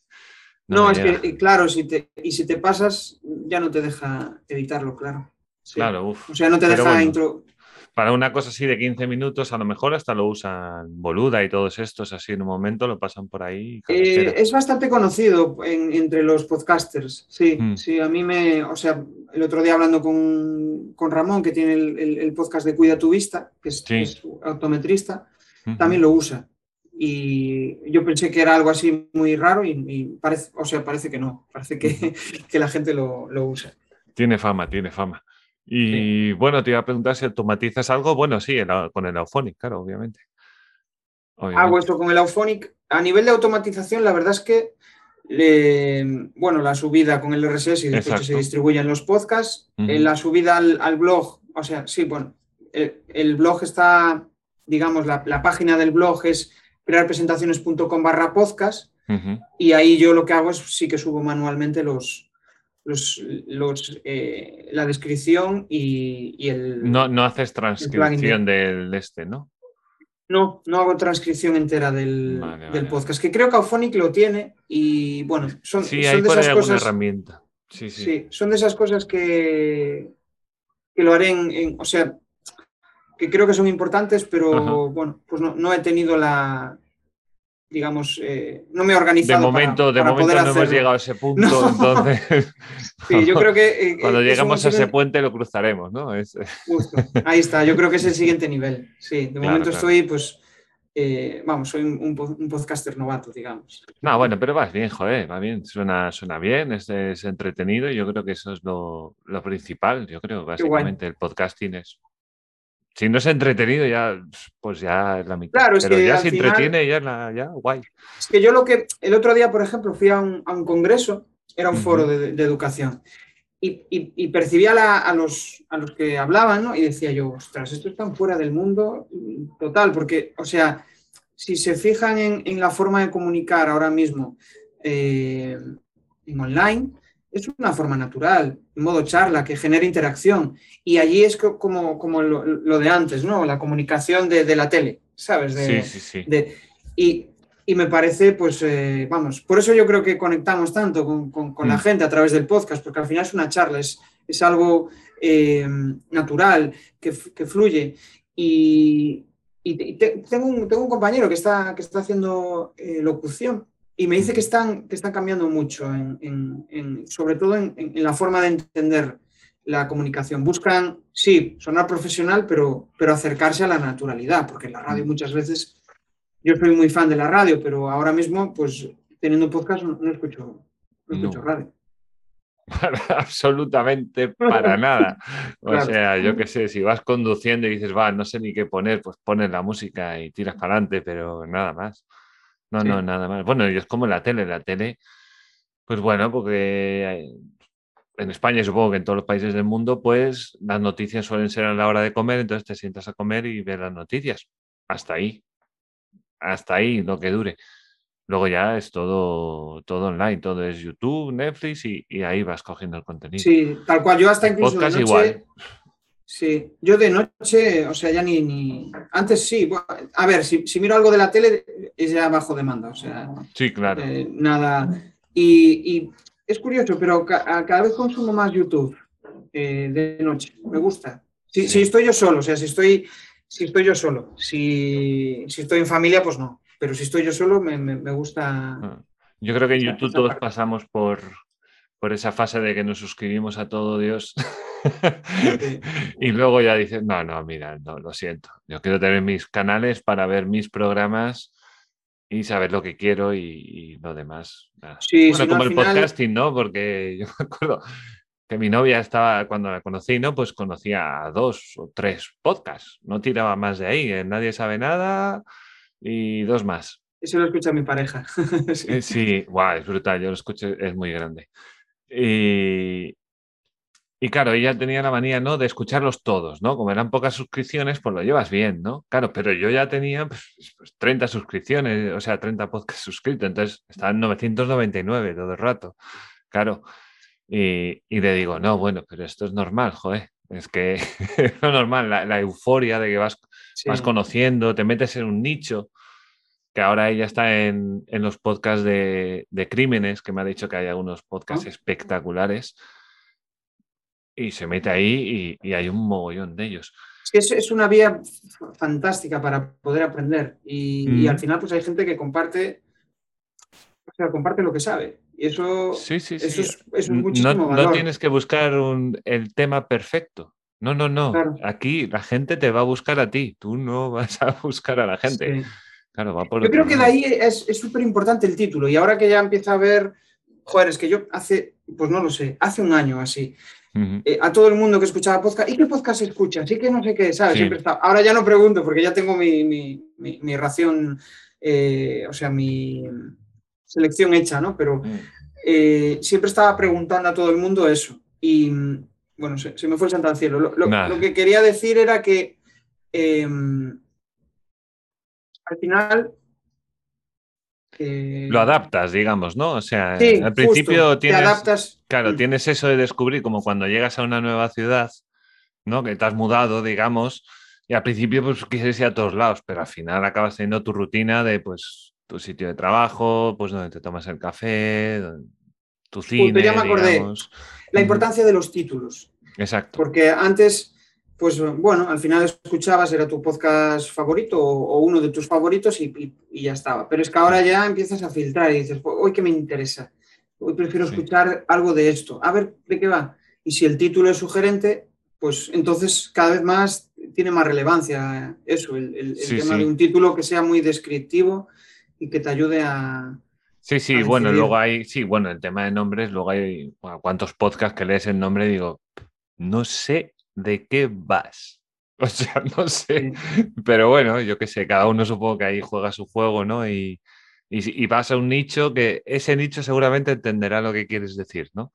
No, me es llega. que, eh, claro, si te, y si te pasas, ya no te deja editarlo, claro. Sí. Claro, uf. O sea, no te Pero deja bueno. intro. Para una cosa así de 15 minutos, a lo mejor hasta lo usan Boluda y todos estos, así en un momento lo pasan por ahí. Eh, es bastante conocido en- entre los podcasters, sí, Mm. sí, a mí me, o sea, el otro día hablando con, con Ramón, que tiene el, el- el podcast de Cuida tu Vista, que es, Sí. es optometrista, Ujú. también lo usa. Y yo pensé que era algo así muy raro y, y parece, o sea, parece que no, parece que, (laughs) que la gente lo, lo usa. Tiene fama, tiene fama. Y bueno, te iba a preguntar si automatizas algo. Bueno, sí, el con el Auphonic, claro, obviamente. Obviamente. Hago esto con el Auphonic. A nivel de automatización, la verdad es que, le- bueno, la subida con el RSS y después que se distribuyen los podcasts, eh, la subida al, al blog, o sea, sí, bueno, el, el blog está, digamos, la, la página del blog es crearpresentaciones.com barra podcast y ahí yo lo que hago es sí que subo manualmente los, los, los, eh, la descripción y, y el... No, no haces transcripción del este, ¿no? No, no hago transcripción entera del, Vale, del vale. podcast, que creo que Auphonic lo tiene y bueno, son, Sí, son de esas cosas. herramienta. Sí, sí. Sí, son de esas cosas que, que lo haré en, en- o sea, que creo que son importantes, pero Ajá. bueno, pues no, no he tenido la, digamos, eh, no me he De organizado. para- momento, de para momento no hemos llegado a ese punto, (laughs) No. entonces (laughs) Sí, yo creo que eh, cuando eh, es llegamos un a ese puente lo cruzaremos, ¿no? Es- (laughs) Justo. Ahí está, yo creo que es el siguiente nivel. Sí, de Claro, momento claro. estoy pues eh, vamos, soy un, podcaster novato, digamos. No, bueno, pero vas bien, joder, va bien, suena, suena bien, es, entretenido y yo creo que eso es lo, principal, yo creo, básicamente el podcasting es... Si no es entretenido, ya, pues ya es la mitad. Claro, es pero que ya se entretiene, ya, ya, guay. Es que yo lo que, el otro día, por ejemplo, fui a un, congreso, era un foro de, de educación, y, percibía a, los, a los que hablaban, ¿no? Y decía yo, ostras, esto está fuera del mundo total, porque, o sea, si se fijan en, la forma de comunicar ahora mismo eh, en online, es una forma natural, en modo charla, que genera interacción. Y allí es como, como lo, de antes, ¿no? La comunicación de, la tele, ¿sabes? sí, sí, sí. y, y me parece, pues, eh, vamos, por eso yo creo que conectamos tanto con, la mm. gente a través del podcast, porque al final es una charla, es, es algo eh, natural, que, fluye. Y, tengo, un, tengo, un, compañero que está, que está haciendo eh, locución y me dice que están, que están cambiando mucho, en, sobre todo en, la forma de entender la comunicación. Buscan, sí, sonar profesional, pero, pero acercarse a la naturalidad, porque en la radio muchas veces yo soy muy fan de la radio, pero ahora mismo, pues teniendo un podcast, no, escucho, no escucho radio. (laughs) absolutamente para nada. (laughs) O sea, yo qué sé, si vas conduciendo y dices, va, no sé ni qué poner, pues pones la música y tiras para adelante, pero nada más. No, no, nada más. Bueno, y es como la tele, la tele, pues bueno, porque en España y supongo que en todos los países del mundo, pues las noticias suelen ser a la hora de comer, entonces te sientas a comer y ves las noticias. Hasta ahí hasta ahí lo que dure. Luego ya es todo, todo online, todo es YouTube, Netflix y, ahí vas cogiendo el contenido. Sí, tal cual. Yo hasta incluso de noche, igual. Sí, yo de noche, o sea, ya ni, ni... antes sí. a ver, si, miro algo de la tele es ya bajo demanda, o sea. Sí, claro. Eh, nada. Y, es curioso, pero cada vez consumo más YouTube eh, de noche. Me gusta. Si, si estoy yo solo, o sea, si estoy si estoy yo solo. Si, estoy en familia, pues no. Pero si estoy yo solo, me, gusta. Ah. Yo creo que en YouTube todos pasamos por, por esa fase de que nos suscribimos a todo Dios. (laughs) y luego ya dices, no, no, mira, no, lo siento. Yo quiero tener mis canales para ver mis programas y saber lo que quiero y, lo demás. Sí, bueno, como el podcasting, ¿no? Porque (laughs) yo me acuerdo, que mi novia estaba, cuando la conocí, ¿no? Pues conocía a dos o tres podcasts, no tiraba más de ahí, ¿eh? nadie sabe nada y dos más. Eso lo escucha mi pareja. (laughs) sí, sí es brutal, yo lo escucho, es muy grande. Y, y claro, ella tenía la manía, ¿no? De escucharlos todos, ¿no? Como eran pocas suscripciones, pues lo llevas bien, ¿no? Claro, pero yo ya tenía pues, 30 pues, suscripciones, o sea, 30 podcasts suscritos, entonces estaba en 999 todo el rato. Claro, y, le digo, no, bueno, pero esto es normal, joder. Es que (laughs) es normal, la, euforia de que vas, vas conociendo, te metes en un nicho, que ahora ella está en, los podcasts de, crímenes, que me ha dicho que hay algunos podcasts espectaculares, y se mete ahí y, hay un mogollón de ellos. Es, es una vía fantástica para poder aprender y, y, al final pues hay gente que comparte, o sea, comparte lo que sabe. Y eso, sí, sí, eso es, muchísimo no, tienes que buscar el tema perfecto. No, no, no. Aquí la gente te va a buscar a ti. Tú no vas a (laughs) buscar a la gente. Claro, va por yo creo que de ahí es súper importante el título. Y ahora que ya empieza a ver, joder, es que yo hace, pues no lo sé, hace un año así, eh, a todo el mundo que escuchaba podcast, ¿y qué podcast escucha? Sí que no sé qué, ¿sabes? Siempre está. Ahora ya no pregunto porque ya tengo mi, mi, ración, eh, o sea, mi selección hecha, ¿no? Pero mm. eh, siempre estaba preguntando a todo el mundo eso. Y bueno, se, me fue el santo al cielo. Lo, que quería decir era que em, al final. lo adaptas, digamos, ¿no? O sea, al principio tienes. Claro, mm. tienes eso de descubrir, como cuando llegas a una nueva ciudad, ¿no? Que te has mudado, digamos. Y al principio, pues quieres ir a todos lados, pero al final acabas teniendo tu rutina de, pues, tu sitio de trabajo, pues donde te tomas el café, tu cine. ya me acordé. La importancia de los títulos. Exacto. Porque antes, pues bueno, al final escuchabas, era tu podcast favorito o, uno de tus favoritos y, ya estaba. Pero es que ahora ya empiezas a filtrar y dices, hoy que me interesa, hoy prefiero escuchar algo de esto, a ver de qué va. Y si el título es sugerente, pues entonces cada vez más tiene más relevancia eso, el, tema de un título que sea muy descriptivo y que te ayude a... Sí, sí, bueno, luego hay, sí, bueno, el tema de nombres, luego hay cuántos podcasts que lees el nombre digo, no sé de qué vas. (laughs) O sea, no sé, pero bueno, yo qué sé, cada uno supongo que ahí juega su juego, ¿no? Y, y, vas a un nicho que ese nicho seguramente entenderá lo que quieres decir, ¿no?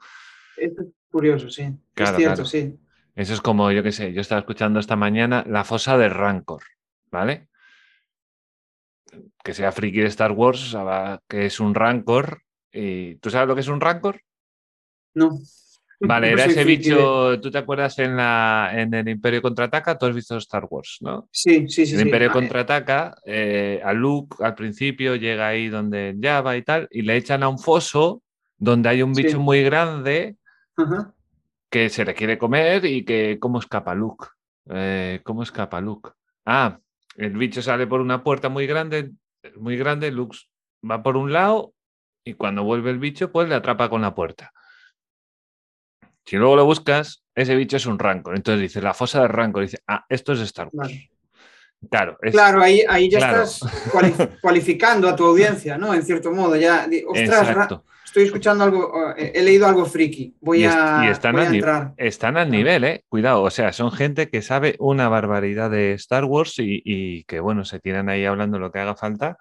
Es curioso, sí. es cierto, sí. Eso es como, yo qué sé, yo estaba escuchando esta mañana La fosa de Rancor, ¿vale? Que sea friki de Star Wars, que es un Rancor. Y, ¿Tú sabes lo que es un Rancor? No. Vale, (laughs) era ese bicho, ¿tú te acuerdas en, la, en el Imperio Contraataca? Tú has visto Star Wars, ¿no? Sí, sí, sí. El Imperio Contraataca, eh, a Luke al principio llega ahí donde Java y tal, y le echan a un foso donde hay un bicho muy grande que se le quiere comer y que cómo escapa Luke. Eh, ¿Cómo escapa Luke? Ah, el bicho sale por una puerta muy grande, muy grande, Luke va por un lado y cuando vuelve el bicho, pues le atrapa con la puerta. Si luego lo buscas, ese bicho es un Rancor. Entonces dice, la fosa de Rancor. Dice, ah, esto es Star Wars. Claro, claro ahí, ahí ya estás (laughs) cualificando a tu audiencia, ¿no? En cierto modo, ya, ostras, estoy escuchando algo, he leído algo friki, voy a, y están, entrar. están al nivel, ¿eh? Cuidado, o sea, son gente que sabe una barbaridad de Star Wars y, que, bueno, se tiran ahí hablando lo que haga falta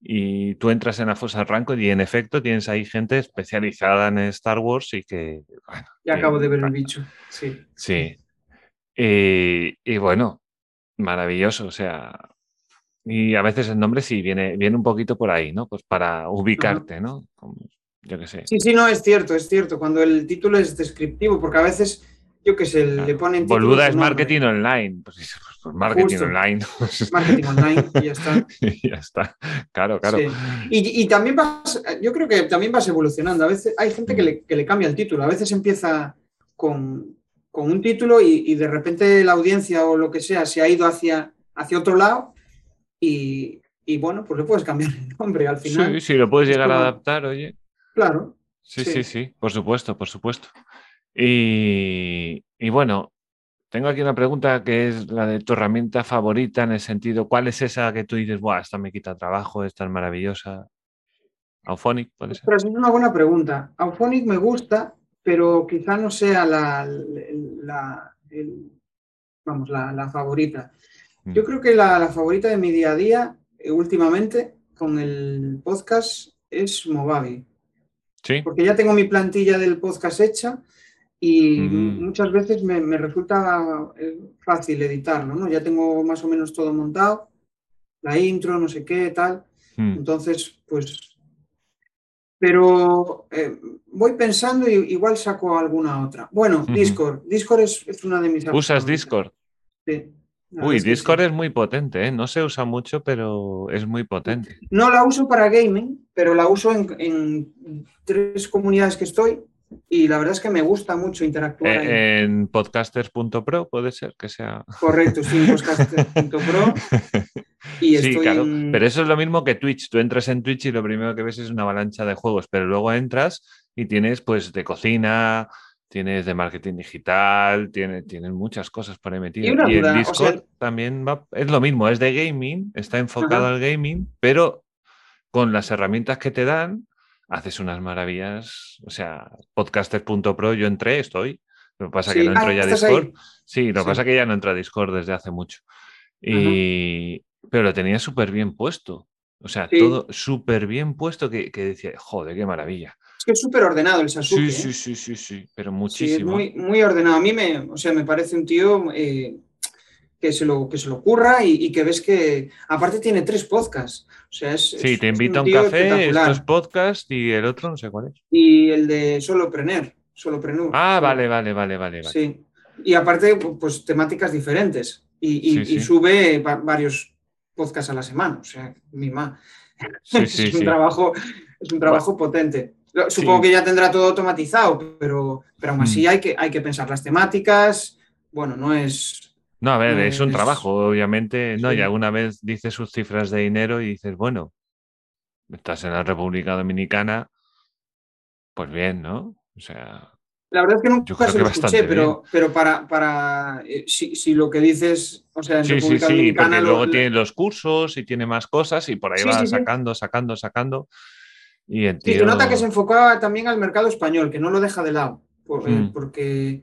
y tú entras en la fosa Rancor y en efecto tienes ahí gente especializada en Star Wars y que... Bueno, ya acabo de ver el bicho, sí. Sí. Y, bueno, maravilloso, o sea... Y a veces el nombre sí viene, viene un poquito por ahí, ¿no? Pues para ubicarte, ¿no? yo qué sé. Sí, sí, no, es cierto, es cierto. Cuando el título es descriptivo, porque a veces yo qué sé, le ponen Boluda es marketing online. Pues, pues marketing online. marketing online y ya está. (laughs) y ya está. Claro, claro. Y, también vas, yo creo que también vas evolucionando. A veces hay gente que le, cambia el título. A veces empieza con, un título y, de repente la audiencia o lo que sea se ha ido hacia, hacia otro lado y, bueno, pues le puedes cambiar el nombre al final. Sí, sí, lo puedes llegar a adaptar, oye. Claro. sí, sí, sí, por supuesto, por supuesto. Y, bueno, tengo aquí una pregunta que es la de tu herramienta favorita en el sentido, ¿cuál es esa que tú dices, Buah, esta me quita trabajo, esta es maravillosa? Auphonic, puede ser. Pero es una buena pregunta. Auphonic me gusta, pero quizá no sea la, vamos, la, favorita. Mm. Yo creo que la, favorita de mi día a día, eh, últimamente, con el podcast, es Movavi. Sí. Porque ya tengo mi plantilla del podcast hecha y muchas veces me, resulta eh, fácil editarlo, ¿no? Ya tengo más o menos todo montado, la intro, no sé qué, tal. Hmm. Entonces, pues... Pero eh, voy pensando y igual saco alguna otra. Bueno, Discord. Discord es, una de mis... ¿Usas Discord? Sí. Uy, Discord es muy potente, ¿eh? No se usa mucho, pero es muy potente. No la uso para gaming, pero la uso en, en tres comunidades que estoy y la verdad es que me gusta mucho interactuar. Eh, en podcasters.pro puede ser que sea. Correcto, sí, en (laughs) podcasters.pro. Y sí, claro. Pero eso es lo mismo que Twitch. Tú entras en Twitch y lo primero que ves es una avalancha de juegos, pero luego entras y tienes pues de cocina, tienes de marketing digital, tienes, muchas cosas por ahí metidas. Y, el Discord también va, es lo mismo, es de gaming, está enfocado al gaming, pero con las herramientas que te dan, haces unas maravillas. O sea, podcaster.pro, yo entré, estoy. Lo que pasa es que no entro ah, ya a Discord. Sí, lo que pasa es que ya no entro a Discord desde hace mucho. Y... Pero lo tenía súper bien puesto. O sea, todo súper bien puesto que, decía, joder, qué maravilla. Es que es súper ordenado el Sasuke. Sí, sí, ¿eh? sí, sí, sí, pero muchísimo. muy, muy ordenado. A mí me, o sea, me parece un tío eh, que se lo, que se lo ocurra y, que ves que aparte tiene tres podcasts. O sea, es, sí, te invita a un, café, estos podcasts y el otro no sé cuál es. Y el de Solo Prener, Solo Prenur. Ah, vale, vale, vale, vale, Sí. Y aparte, pues temáticas diferentes. Y, sube varios podcasts a la semana. O sea, mi ma. (laughs) es un trabajo, es un trabajo potente. Supongo que ya tendrá todo automatizado, pero, pero aún así mm. hay, que, hay que pensar las temáticas. Bueno, no es, no, a ver, es un trabajo, obviamente, ¿no? Y alguna vez dices sus cifras de dinero y dices, bueno, estás en la República Dominicana, pues bien, ¿no? O sea. La verdad es que nunca se lo escuché, pero, pero para, para eh, si, lo que dices, o sea, en sí, sí, sí, porque luego tiene los cursos y tiene más cosas y por ahí va sacando, sacando, sacando. Y el Sí, nota que se enfocaba también al mercado español, que no lo deja de lado, eh, mm. porque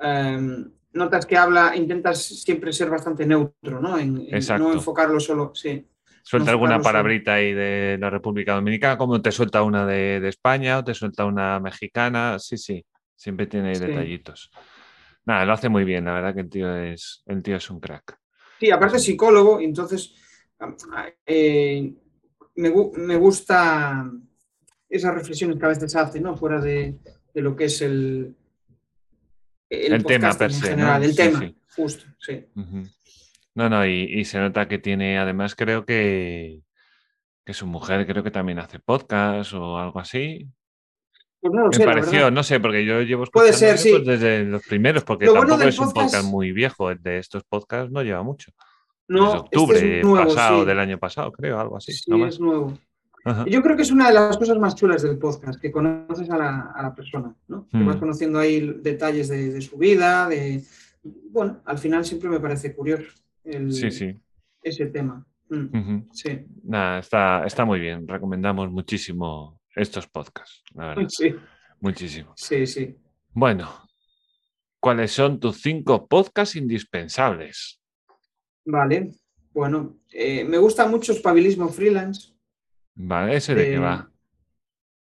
em, notas que habla, intentas siempre ser bastante neutro, ¿no? En, no enfocarlo solo, sí. Suelta alguna palabrita ahí de la República Dominicana, como te suelta una de España o te suelta una mexicana, sí, sí. Siempre tiene detallitos. Nada, lo hace muy bien, la verdad que el tío es, el tío es un crack. Sí, aparte es psicólogo, entonces eh, me, gusta esas reflexiones que a veces hace, ¿no? Fuera de, lo que es el, el, tema per se, general, el tema, justo, sí. No, no, y, se nota que tiene, además creo que, que su mujer creo que también hace podcast o algo así. Pues no me pareció, no sé, porque yo llevo Puede ser, sí. desde los primeros, porque tampoco es un podcast muy viejo. El de estos podcasts no lleva mucho. No, este octubre pasado, del año pasado, creo, algo así. Sí, es nuevo. Yo creo que es una de las cosas más chulas del podcast, que conoces a la, persona, ¿no? Que vas mm. conociendo ahí detalles de, su vida, de... Bueno, al final siempre me parece curioso sí, sí. ese tema. Mm, sí. Nada, está, está muy bien. Recomendamos muchísimo estos podcasts, la verdad. (laughs) Sí. Muchísimo. Sí, sí. Bueno, ¿cuáles son tus cinco podcasts indispensables? Vale, bueno, eh, me gusta mucho Espabilismo Freelance. Vale, ¿ese de, qué va?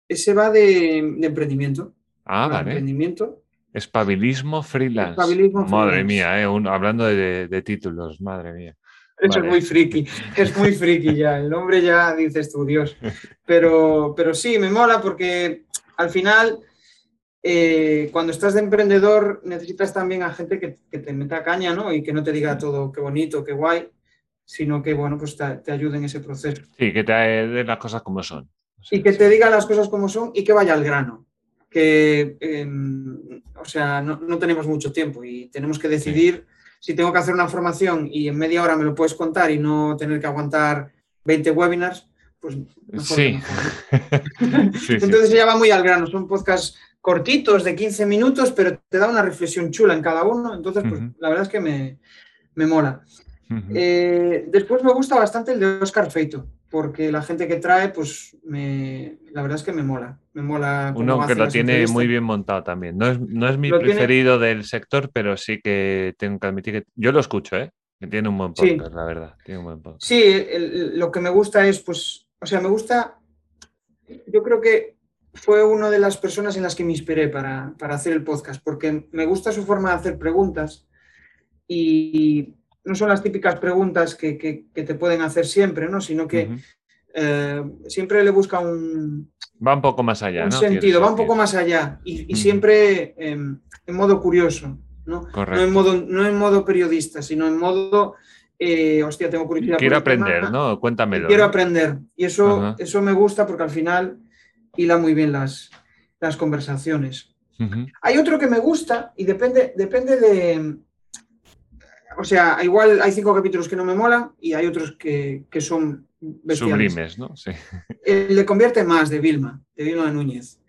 Ese va de, emprendimiento. Ah, vale. Emprendimiento. Espabilismo Freelance. madre mía, eh, hablando de, títulos, madre mía. Eso es muy friki, (laughs) es muy friki ya. El nombre ya dices tú, Dios. Pero, pero sí, me mola porque al final, eh, cuando estás de emprendedor, necesitas también a gente que, te meta caña, ¿no? Y que no te diga todo qué bonito, qué guay, sino que, bueno, pues te, ayude en ese proceso. Sí, que te den las cosas como son. y que te diga las cosas como son y que vaya al grano. Que, em, o sea, no, tenemos mucho tiempo y tenemos que decidir si tengo que hacer una formación y en media hora me lo puedes contar y no tener que aguantar 20 webinars, pues (laughs) sí. Entonces ya va muy al grano, son podcasts cortitos de 15 minutos, pero te da una reflexión chula en cada uno, entonces pues la verdad es que me, mola. Eh, después me gusta bastante el de Oscar Feito, porque la gente que trae, pues me, la verdad es que me mola. Me mola Uno que lo tiene muy bien montado también. No es, no es mi preferido del sector, pero sí que tengo que admitir que yo lo escucho, ¿eh? Que tiene un buen podcast, la verdad. Tiene un buen podcast. Sí, lo que me gusta es, pues, o sea, me gusta, yo creo que fue una de las personas en las que me inspiré para, para hacer el podcast, porque me gusta su forma de hacer preguntas y no son las típicas preguntas que, que, te pueden hacer siempre, ¿no? Sino que eh, siempre le busca un... Va un poco más allá, un sentido, va un poco más allá y, siempre en modo curioso, ¿no? No, en modo, no en modo periodista, sino en modo... Eh, hostia, tengo curiosidad. Quiero aprender, ¿no? Cuéntamelo. Quiero aprender. Y eso, eso me gusta porque al final hila muy bien las, las conversaciones. Hay otro que me gusta y depende, depende de, o sea, igual hay cinco capítulos que no me molan y hay otros que, son Sublimes, ¿no? Sí. le convierte más de Vilma, de Vilma Núñez.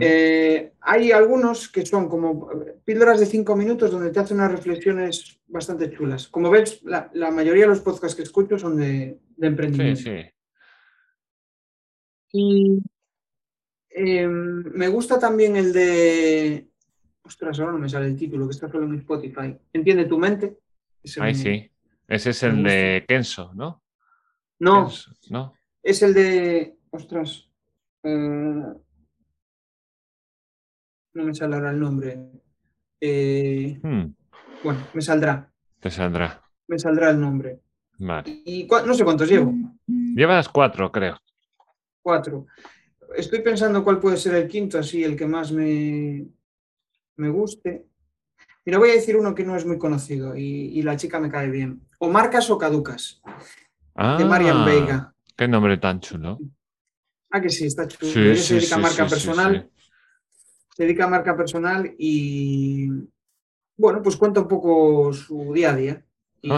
Eh, hay algunos que son como píldoras de cinco minutos donde te hacen unas reflexiones bastante chulas. Como ves, la, mayoría de los podcasts que escucho son de, emprendimiento. Sí, sí. Y em, me gusta también el de. Ostras, ahora no me sale el título, que está solo en Spotify. Entiende tu mente. Ahí sí. Ese es el de Kenso, ¿no? No, ¿no? Es el de. Ostras. Eh, no me sale ahora el nombre. Eh, hmm. Bueno, me saldrá. Te saldrá. Me saldrá el nombre. Vale. Y no sé cuántos llevo. Llevas cuatro, creo. Cuatro. Estoy pensando cuál puede ser el quinto, así, el que más me, me guste. Mira, voy a decir uno que no es muy conocido y, la chica me cae bien. O marcas o caducas. de Marian ah, Veiga. Qué nombre tan chulo. Ah, que sí, está chulo. se dedica a marca personal. Se dedica a marca personal y bueno, pues cuenta un poco su día a día. Y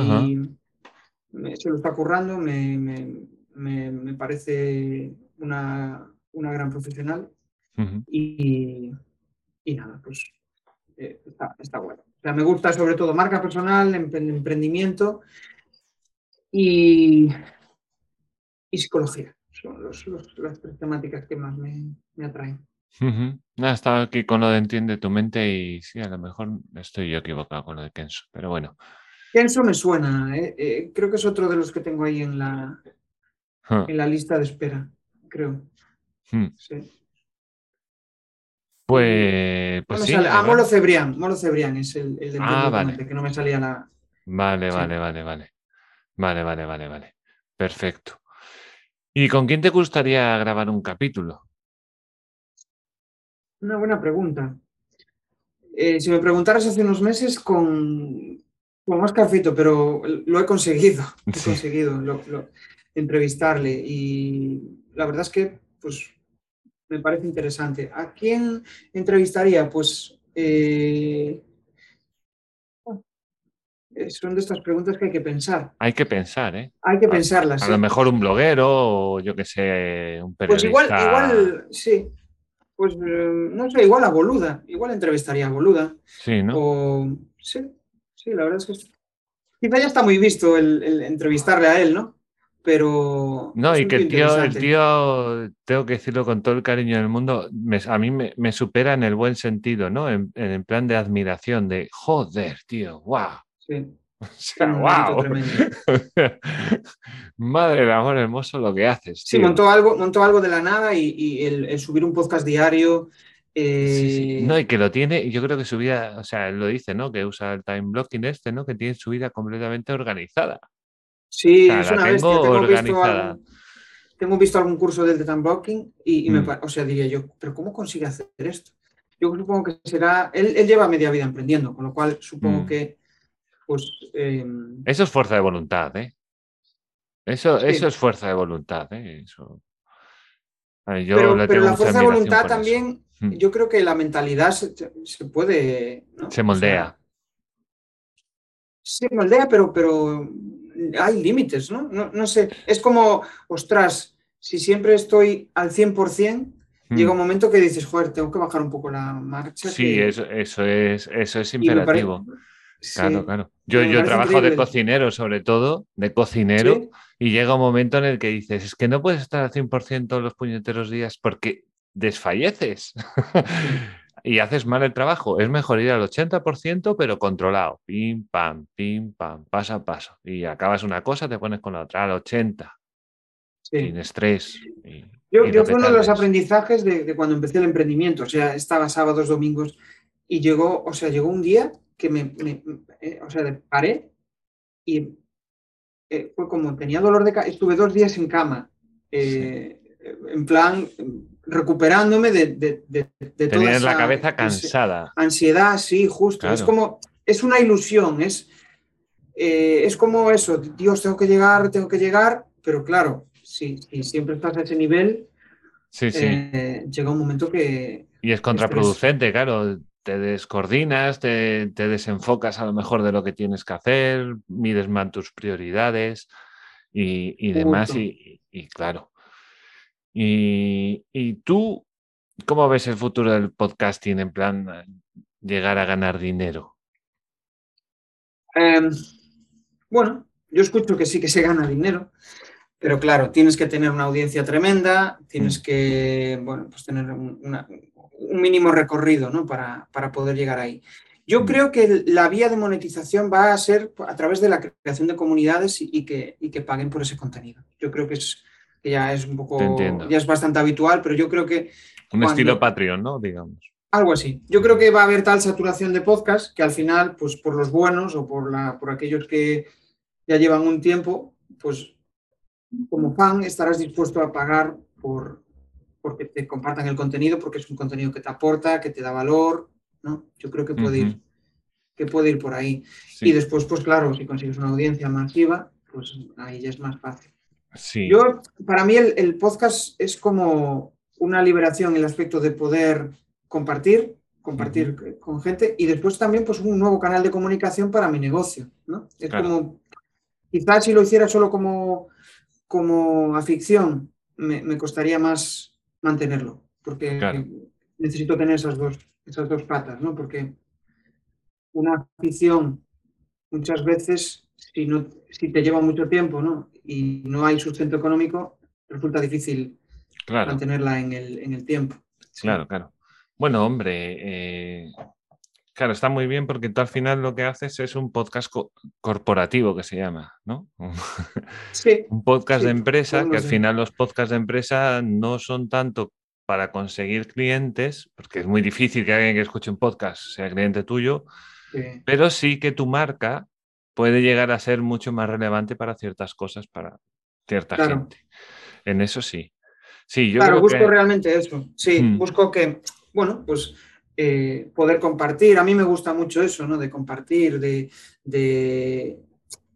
se lo está currando, me, parece una, gran profesional. y, y nada, pues eh, está, bueno. O sea, me gusta sobre todo marca personal, emprendimiento y, y psicología. Son las tres temáticas que más me, atraen. Nada, estaba aquí con lo de entiende tu mente y sí, a lo mejor estoy yo equivocado con lo de Kenso, pero bueno. Kenso me suena, ¿eh? Eh, creo que es otro de los que tengo ahí en la, en la lista de espera, creo. Hmm. Sí. Pues, pues sí. Ah, Molo Cebrián, Molo Cebrián es el, el de ah, vale. que no me salía la. Vale, vale, vale, vale. Vale, vale, vale, vale. Perfecto. ¿Y con quién te gustaría grabar un capítulo? Una buena pregunta. Eh, si me preguntaras hace unos meses con, con Oscar Fito, pero lo he conseguido, (laughs) he conseguido entrevistarle y la verdad es que pues me parece interesante. ¿A quién entrevistaría? Pues eh, son de estas preguntas que hay que pensar. Hay que pensar, ¿eh? Hay que pensarlas. A, lo mejor un bloguero o yo que sé, un periodista. Pues igual, igual, sí. Pues eh, no sé, igual a Boluda. Igual entrevistaría a Boluda. Sí, ¿no? sí, sí, la verdad es que quizá ya está muy visto el entrevistarle a él, ¿no? Pero... No, y que el tío, el tío, tengo que decirlo con todo el cariño del mundo, a mí me, supera en el buen sentido, ¿no? En, en, plan de admiración, de joder, tío, wow. Sí. (laughs) wow. (laughs) Madre del amor hermoso lo que haces. Sí, montó algo, montó algo de la nada y, el, subir un podcast diario. Eh, no, y que lo tiene, yo creo que su vida, o sea, él lo dice, ¿no? Que usa el time blocking este, ¿no? Que tiene su vida completamente organizada. Sí, es una bestia. Tengo visto, algún, tengo visto, algún, curso del time blocking y, me, mm. o sea, diría yo, pero ¿cómo consigue hacer esto? Yo supongo que será, él, lleva media vida emprendiendo, con lo cual supongo mm. que, pues... Em, eso es fuerza de voluntad, ¿eh? Eso, eso es fuerza de voluntad, ¿eh? Eso... Yo pero, la fuerza de voluntad también, mm. yo creo que la mentalidad se, puede... Se moldea. se moldea, pero, pero hay límites, ¿no? ¿no? sé, es como, ostras, si siempre estoy al 100%, llega un mm. momento que dices, joder, tengo que bajar un poco la marcha. Sí, eso, eso, es, eso es imperativo. Claro, claro. Yo, yo trabajo de cocinero, sobre todo, de cocinero, y llega un momento en el que dices, es que no puedes estar al 100% todos los puñeteros días porque desfalleces. (laughs) y haces mal el trabajo. Es mejor ir al 80%, pero controlado. Pim, pam, pim, pam, paso a paso. Y acabas una cosa, te pones con la otra, al 80%. Sin estrés. yo, yo fue uno de los aprendizajes de, cuando empecé el emprendimiento. O sea, estaba sábados, domingos y llegó, o sea, llegó un día que me, eh, o sea, paré y eh, fue como tenía dolor de cabeza. Estuve dos días en cama. Eh, en plan, recuperándome de, de, de, toda la cabeza cansada. Ansiedad, sí, justo. Es como, es una ilusión, es, eh, es como eso, Dios, tengo que llegar, tengo que llegar, pero claro, si, siempre estás a ese nivel, sí, sí. Eh, llega un momento que... Y es contraproducente, claro, te descoordinas, te, te, desenfocas a lo mejor de lo que tienes que hacer, mides más tus prioridades y, y demás, y, y, claro, y, tú, ¿cómo ves el futuro del podcasting en plan eh, llegar a ganar dinero? Em, bueno, yo escucho que sí que se gana dinero, pero claro, tienes que tener una audiencia tremenda, tienes mm. que, bueno, pues tener un, mínimo recorrido ¿no? para, para, poder llegar ahí. Yo mm. creo que la vía de monetización va a ser a través de la creación de comunidades y, que, y que paguen por ese contenido. Yo creo que es, que ya es un poco, ya es bastante habitual, pero yo creo que... Un estilo Patreon, ¿no? Digamos. Algo así. Yo creo que va a haber tal saturación de podcast que al final, pues por los buenos o por, la, por aquellos que ya llevan un tiempo, pues como fan estarás dispuesto a pagar por porque te compartan el contenido, porque es un contenido que te aporta, que te da valor, ¿no? Yo creo que puede ir, que puede ir por ahí. Y después, pues claro, si consigues una audiencia masiva, pues ahí ya es más fácil. Yo, para mí el, podcast es como una liberación en el aspecto de poder compartir, compartir con gente y después también pues un nuevo canal de comunicación para mi negocio, ¿no? Es como, quizás si lo hiciera solo como, como afición, me, me costaría más mantenerlo, porque necesito tener esas dos, esas dos patas, ¿no? Porque una afición muchas veces, si, no, si te lleva mucho tiempo, ¿no? Y no hay sustento económico, resulta difícil mantenerla en el, en el tiempo. Claro, claro. Bueno, hombre, eh, claro, está muy bien porque tú al final lo que haces es un podcast corporativo que se llama, ¿no? (laughs) Sí. un podcast de empresa, que al final los podcasts de empresa no son tanto para conseguir clientes, porque es muy difícil que alguien que escuche un podcast sea cliente tuyo, pero sí que tu marca puede llegar a ser mucho más relevante para ciertas cosas, para cierta gente. En eso sí. Sí, yo claro, busco realmente eso. Sí, hmm. busco que, bueno, pues eh, poder compartir. A mí me gusta mucho eso, ¿no? De compartir, de,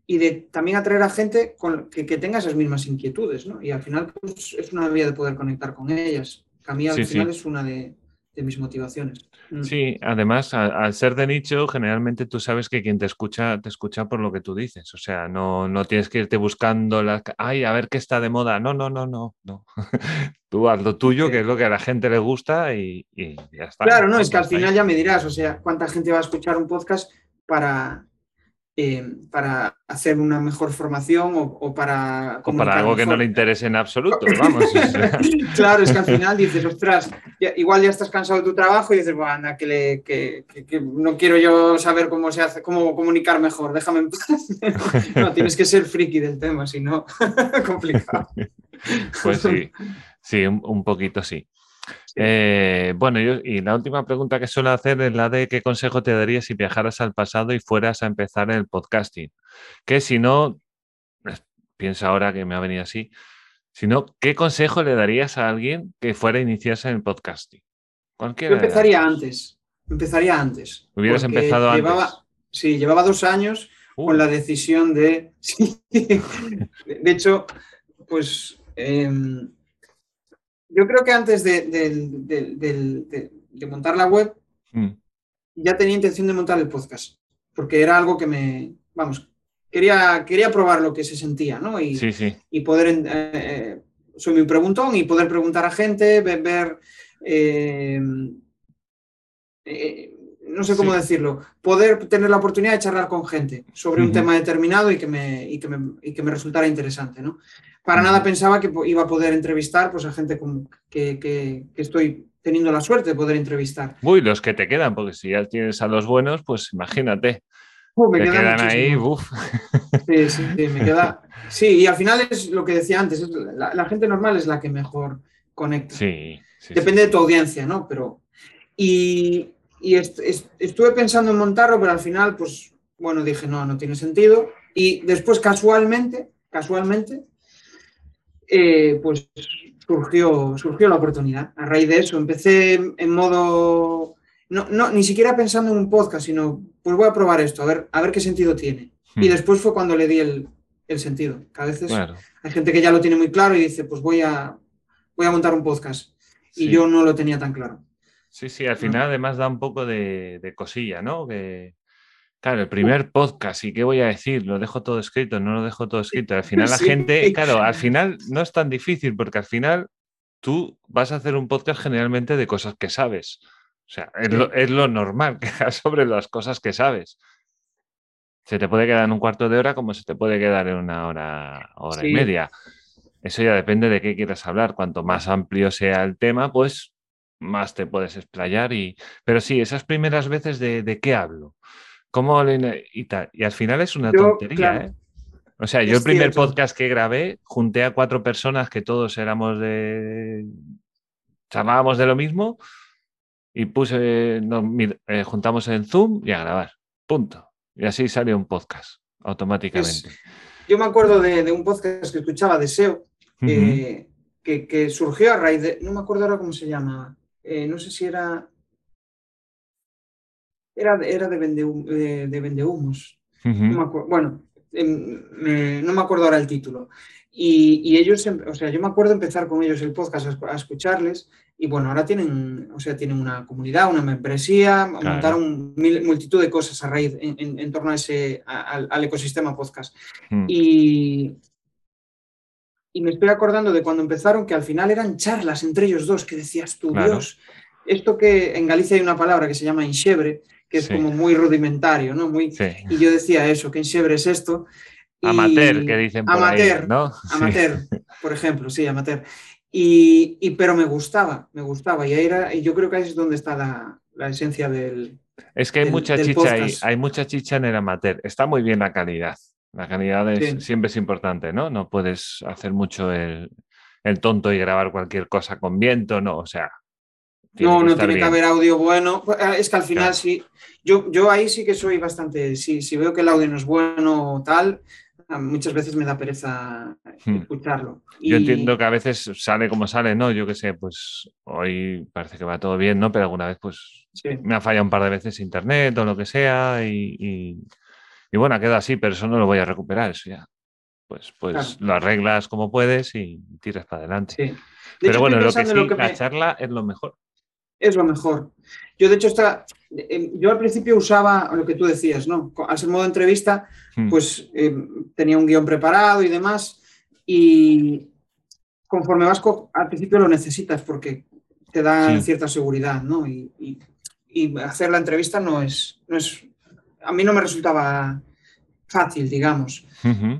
y de también atraer a gente con, que, tenga esas mismas inquietudes, ¿no? Y al final pues, es una vía de poder conectar con ellas. Que a mí al final es una de, de mis motivaciones. Mm. Sí, además, al, ser de nicho, generalmente tú sabes que quien te escucha, te escucha por lo que tú dices. O sea, no, no tienes que irte buscando la. Ay, a ver qué está de moda. No, no, no, no, no. (laughs) tú haz lo tuyo, que es lo que a la gente le gusta y, ya está. Claro, no, es que al final ya me dirás, o sea, cuánta gente va a escuchar un podcast para, eh, para hacer una mejor formación o, para... O para algo que no le interese en absoluto, (laughs) vamos. claro, es que al final dices, ostras, igual ya estás cansado de tu trabajo y dices, bueno, anda, que, le, que, no quiero yo saber cómo se hace, cómo comunicar mejor, déjame en paz. (laughs) no, tienes que ser friki del tema, si no, (laughs) complicado. Pues sí, sí, un poquito sí. Eh, bueno, y la última pregunta que suelo hacer es la de qué consejo te darías si viajaras al pasado y fueras a empezar el podcasting. Que si no, piensa ahora que me ha venido así, si no, ¿qué consejo le darías a alguien que fuera a iniciarse en el podcasting? Cualquiera Yo empezaría antes, empezaría antes. Hubieras empezado antes. Sí, llevaba dos años con la decisión (laughs) (laughs) de... de hecho, pues... Em, yo creo que antes de, montar la web, mm. ya tenía intención de montar el podcast, porque era algo que me, vamos, quería, quería probar lo que se sentía, ¿no? Y, y poder, eh, eh, soy muy preguntón y poder preguntar a gente, ver, eh, no sé cómo decirlo, poder tener la oportunidad de charlar con gente sobre un tema determinado y que me, y que me, y que me resultara interesante, ¿no? para nada pensaba que iba a poder entrevistar pues, a gente que, estoy teniendo la suerte de poder entrevistar. Uy, los que te quedan, porque si ya tienes a los buenos, pues imagínate. me quedan ahí, uff. Sí, sí, sí, me queda. (laughs) Sí, y al final es lo que decía antes, la, gente normal es la que mejor conecta. Sí. Depende de tu audiencia, ¿no? Pero. Y, estuve pensando en montarlo, pero al final, pues, bueno, dije, no, no tiene sentido. Y después, casualmente, casualmente, eh, pues surgió, surgió la oportunidad. A raíz de eso, empecé en modo, no, ni siquiera pensando en un podcast, sino, pues voy a probar esto, a ver, a ver qué sentido tiene. Y hmm. después fue cuando le di el, sentido. Que a veces hay gente que ya lo tiene muy claro y dice, pues voy a, voy a montar un podcast. Y yo no lo tenía tan claro. Sí, sí, al final además da un poco de, de cosilla, ¿no? Que, Claro, el primer podcast, ¿y qué voy a decir? ¿Lo dejo todo escrito? ¿No lo dejo todo escrito? Al final la (laughs) gente, claro, al final no es tan difícil porque al final tú vas a hacer un podcast generalmente de cosas que sabes. O sea, es, lo, normal que hagas sobre las cosas que sabes. Se te puede quedar en un cuarto de hora como se te puede quedar en una hora, hora y media. Eso ya depende de qué quieras hablar. Cuanto más amplio sea el tema, pues más te puedes explayar. Y... Pero sí, esas primeras veces de, de qué hablo. ¿Cómo y tal? Y al final es una tontería, ¿eh? O sea, yo el primer podcast que grabé junté a cuatro personas que todos éramos de. charlábamos de lo mismo y puse. Nos, eh, juntamos en Zoom y a grabar. Punto. Y así salió un podcast automáticamente. yo me acuerdo de, un podcast que escuchaba de SEO que, que, surgió a raíz de. No me acuerdo ahora cómo se llama. Eh, no sé si era era, era de, vende, de, vendehumos. bueno, em, no me acuerdo ahora el título. Y, ellos, em, o sea, yo me acuerdo empezar con ellos el podcast a, escucharles y bueno, ahora tienen, o sea, tienen una comunidad, una membresía, montaron multitud de cosas a raíz en, torno a ese, al, ecosistema podcast. Mm. Y, y me estoy acordando de cuando empezaron que al final eran charlas entre ellos dos, que decías tú, Dios, esto que en Galicia hay una palabra que se llama inxebre, que es como muy rudimentario, ¿no? Muy, Y yo decía eso, que inxebre es esto. Amateur, que dicen por amateur, ¿no? Amateur, por ejemplo, sí, amateur. Y, pero me gustaba, me gustaba. Y, era, y yo creo que ahí es donde está la, esencia del. Es que hay mucha chicha ahí, hay mucha chicha en el amateur. Está muy bien la calidad. La calidad siempre es importante, ¿no? No puedes hacer mucho el, tonto y grabar cualquier cosa con viento, no, o sea. No, no tiene que haber audio bueno. Pues, ah, es que al final sí. Yo, yo ahí sí que soy bastante. Si, si veo que el audio no es bueno o tal, muchas veces me da pereza hmm. escucharlo. Yo entiendo que a veces sale como sale, ¿no? Yo qué sé, pues hoy parece que va todo bien, ¿no? Pero alguna vez pues me ha fallado un par de veces internet o lo que sea y, y, bueno, queda así, pero eso no lo voy a recuperar, eso ya. Pues, pues lo arreglas como puedes y tiras para adelante. Pero bueno, lo que sí, la charla es lo mejor. Es lo mejor. Yo, de hecho, está, eh, yo al principio usaba lo que tú decías, ¿no? Al ser modo entrevista, hmm. pues eh, tenía un guion preparado y demás, y conforme vas, al principio lo necesitas porque te da cierta seguridad, ¿no? Y, hacer la entrevista no es, no es, a mí no me resultaba fácil, digamos,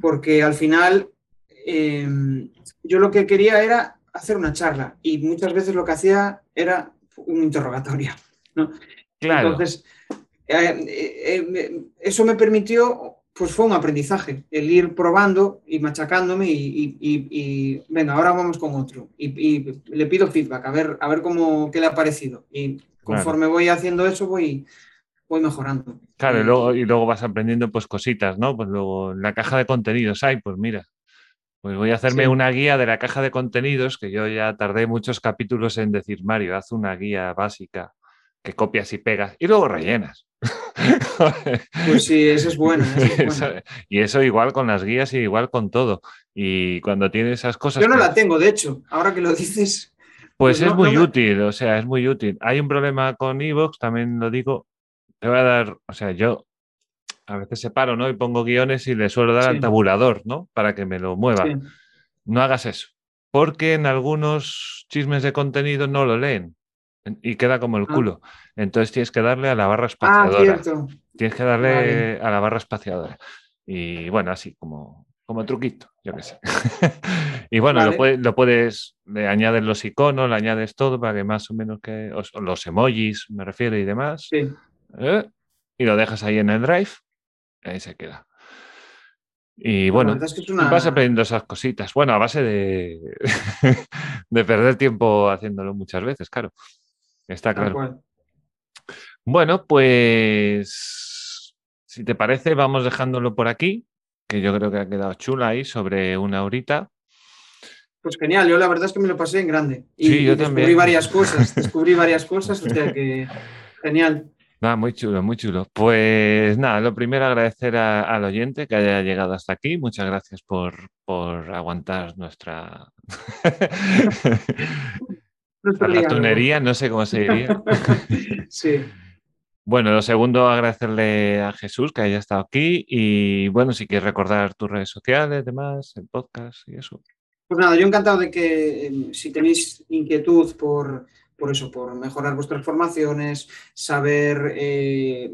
porque al final em, yo lo que quería era hacer una charla y muchas veces lo que hacía era un interrogatorio. ¿no? Entonces, eh, eh, eh, eso me permitió, pues fue un aprendizaje, el ir probando y machacándome y, venga, ahora vamos con otro. Y, le pido feedback, a ver, a ver cómo, qué le ha parecido. Y conforme voy haciendo eso, voy, voy mejorando. Claro, y luego, y luego vas aprendiendo pues cositas, ¿no? Pues luego la caja de contenidos hay, pues mira, pues voy a hacerme una guía de la caja de contenidos, que yo ya tardé muchos capítulos en decir, Mario, haz una guía básica que copias y pegas y luego rellenas. (laughs) pues sí, eso es (laughs) bueno. y eso igual con las guías y igual con todo. Y cuando tienes esas cosas... Yo no la tengo, de hecho, ahora que lo dices... Pues, pues es muy útil, o sea, es muy útil. Hay un problema con Evox, también lo digo, te voy a dar, o sea, yo a veces separo, ¿no? Y pongo guiones y le suelo dar al tabulador, ¿no? Para que me lo mueva. No hagas eso, porque en algunos chismes de contenido no lo leen y queda como el ah. culo. Entonces tienes que darle a la barra ah, espaciadora. tienes que darle a la barra espaciadora. Y bueno, así como, como truquito, yo qué sé. (laughs) y bueno, lo, puedes, le añades los iconos, le añades todo para que más o menos que, los emojis, me refiero, y demás. Sí. ¿Eh? Y lo dejas ahí en el drive ahí se queda. Y bueno, vas aprendiendo esas cositas. Bueno, a base de, (laughs) de perder tiempo haciéndolo muchas veces, claro. Está claro. Bueno, pues si te parece, vamos dejándolo por aquí, que yo creo que ha quedado chula ahí sobre una horita. Pues genial, yo la verdad es que me lo pasé en grande. Y, sí, yo descubrí varias cosas, descubrí varias (laughs) cosas, o sea que genial muy chulo, muy chulo. Pues nada, lo primero agradecer al oyente que haya llegado hasta aquí. Muchas gracias por, aguantar nuestra (laughs) ratonería, no sé cómo se diría. (laughs) sí. Bueno, lo segundo, agradecerle a Jesús que haya estado aquí y bueno, si quieres recordar tus redes sociales, demás, el podcast y eso. Pues nada, yo encantado de que em, si tenéis inquietud por por eso, por mejorar vuestras formaciones, saber eh,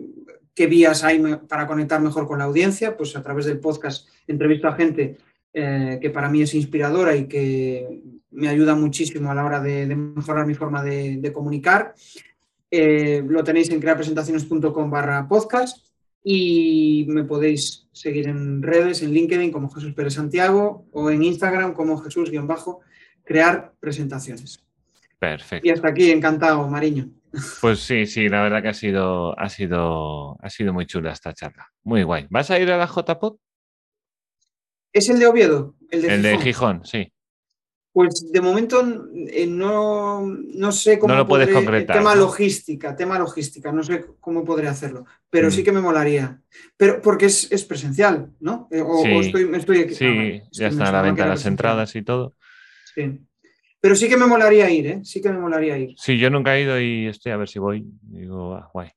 qué vías hay para conectar mejor con la audiencia, pues a través del podcast entrevisto a gente eh, que para mí es inspiradora y que me ayuda muchísimo a la hora de, mejorar mi forma de, comunicar. Eh, lo tenéis en creapresentaciones.com barra podcast y me podéis seguir en redes, en LinkedIn como Jesús Pérez Santiago o en Instagram como Jesús-crear presentaciones. Perfecto. Y hasta aquí, encantado, Mariño. Pues sí, sí, la verdad que ha sido, ha sido, ha sido muy chula esta charla. Muy guay. ¿Vas a ir a la JPOD? ¿Es el de Oviedo? El de, el de Gijón, sí. Pues de momento eh, no, no, sé cómo. No lo puedes concretar. Tema logística, tema logística, no sé cómo podré hacerlo, pero sí mm. que me molaría. Pero porque es, presencial, ¿no? Eh, o, sí, estoy, estoy sí ya está a la venta las entradas y todo. Sí. Pero sí que me molaría ir, ¿eh? Sí que me molaría ir. Sí, yo nunca he ido y estoy a ver si voy. Digo, ah, guay.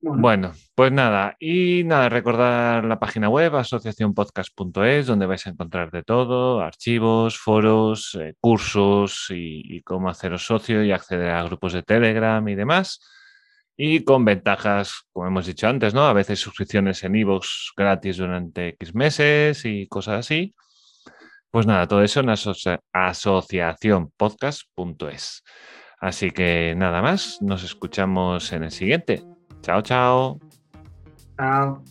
Bueno. pues nada, y nada, recordar la página web asociacionpodcast.es, donde vais a encontrar de todo, archivos, foros, eh, cursos y, cómo haceros socio y acceder a grupos de Telegram y demás. Y con ventajas, como hemos dicho antes, ¿no? A veces suscripciones en iVoox gratis durante X meses y cosas así. Pues nada, todo eso en asociacionpodcast.es. Así que nada más, nos escuchamos en el siguiente. Chao, chao. Chao.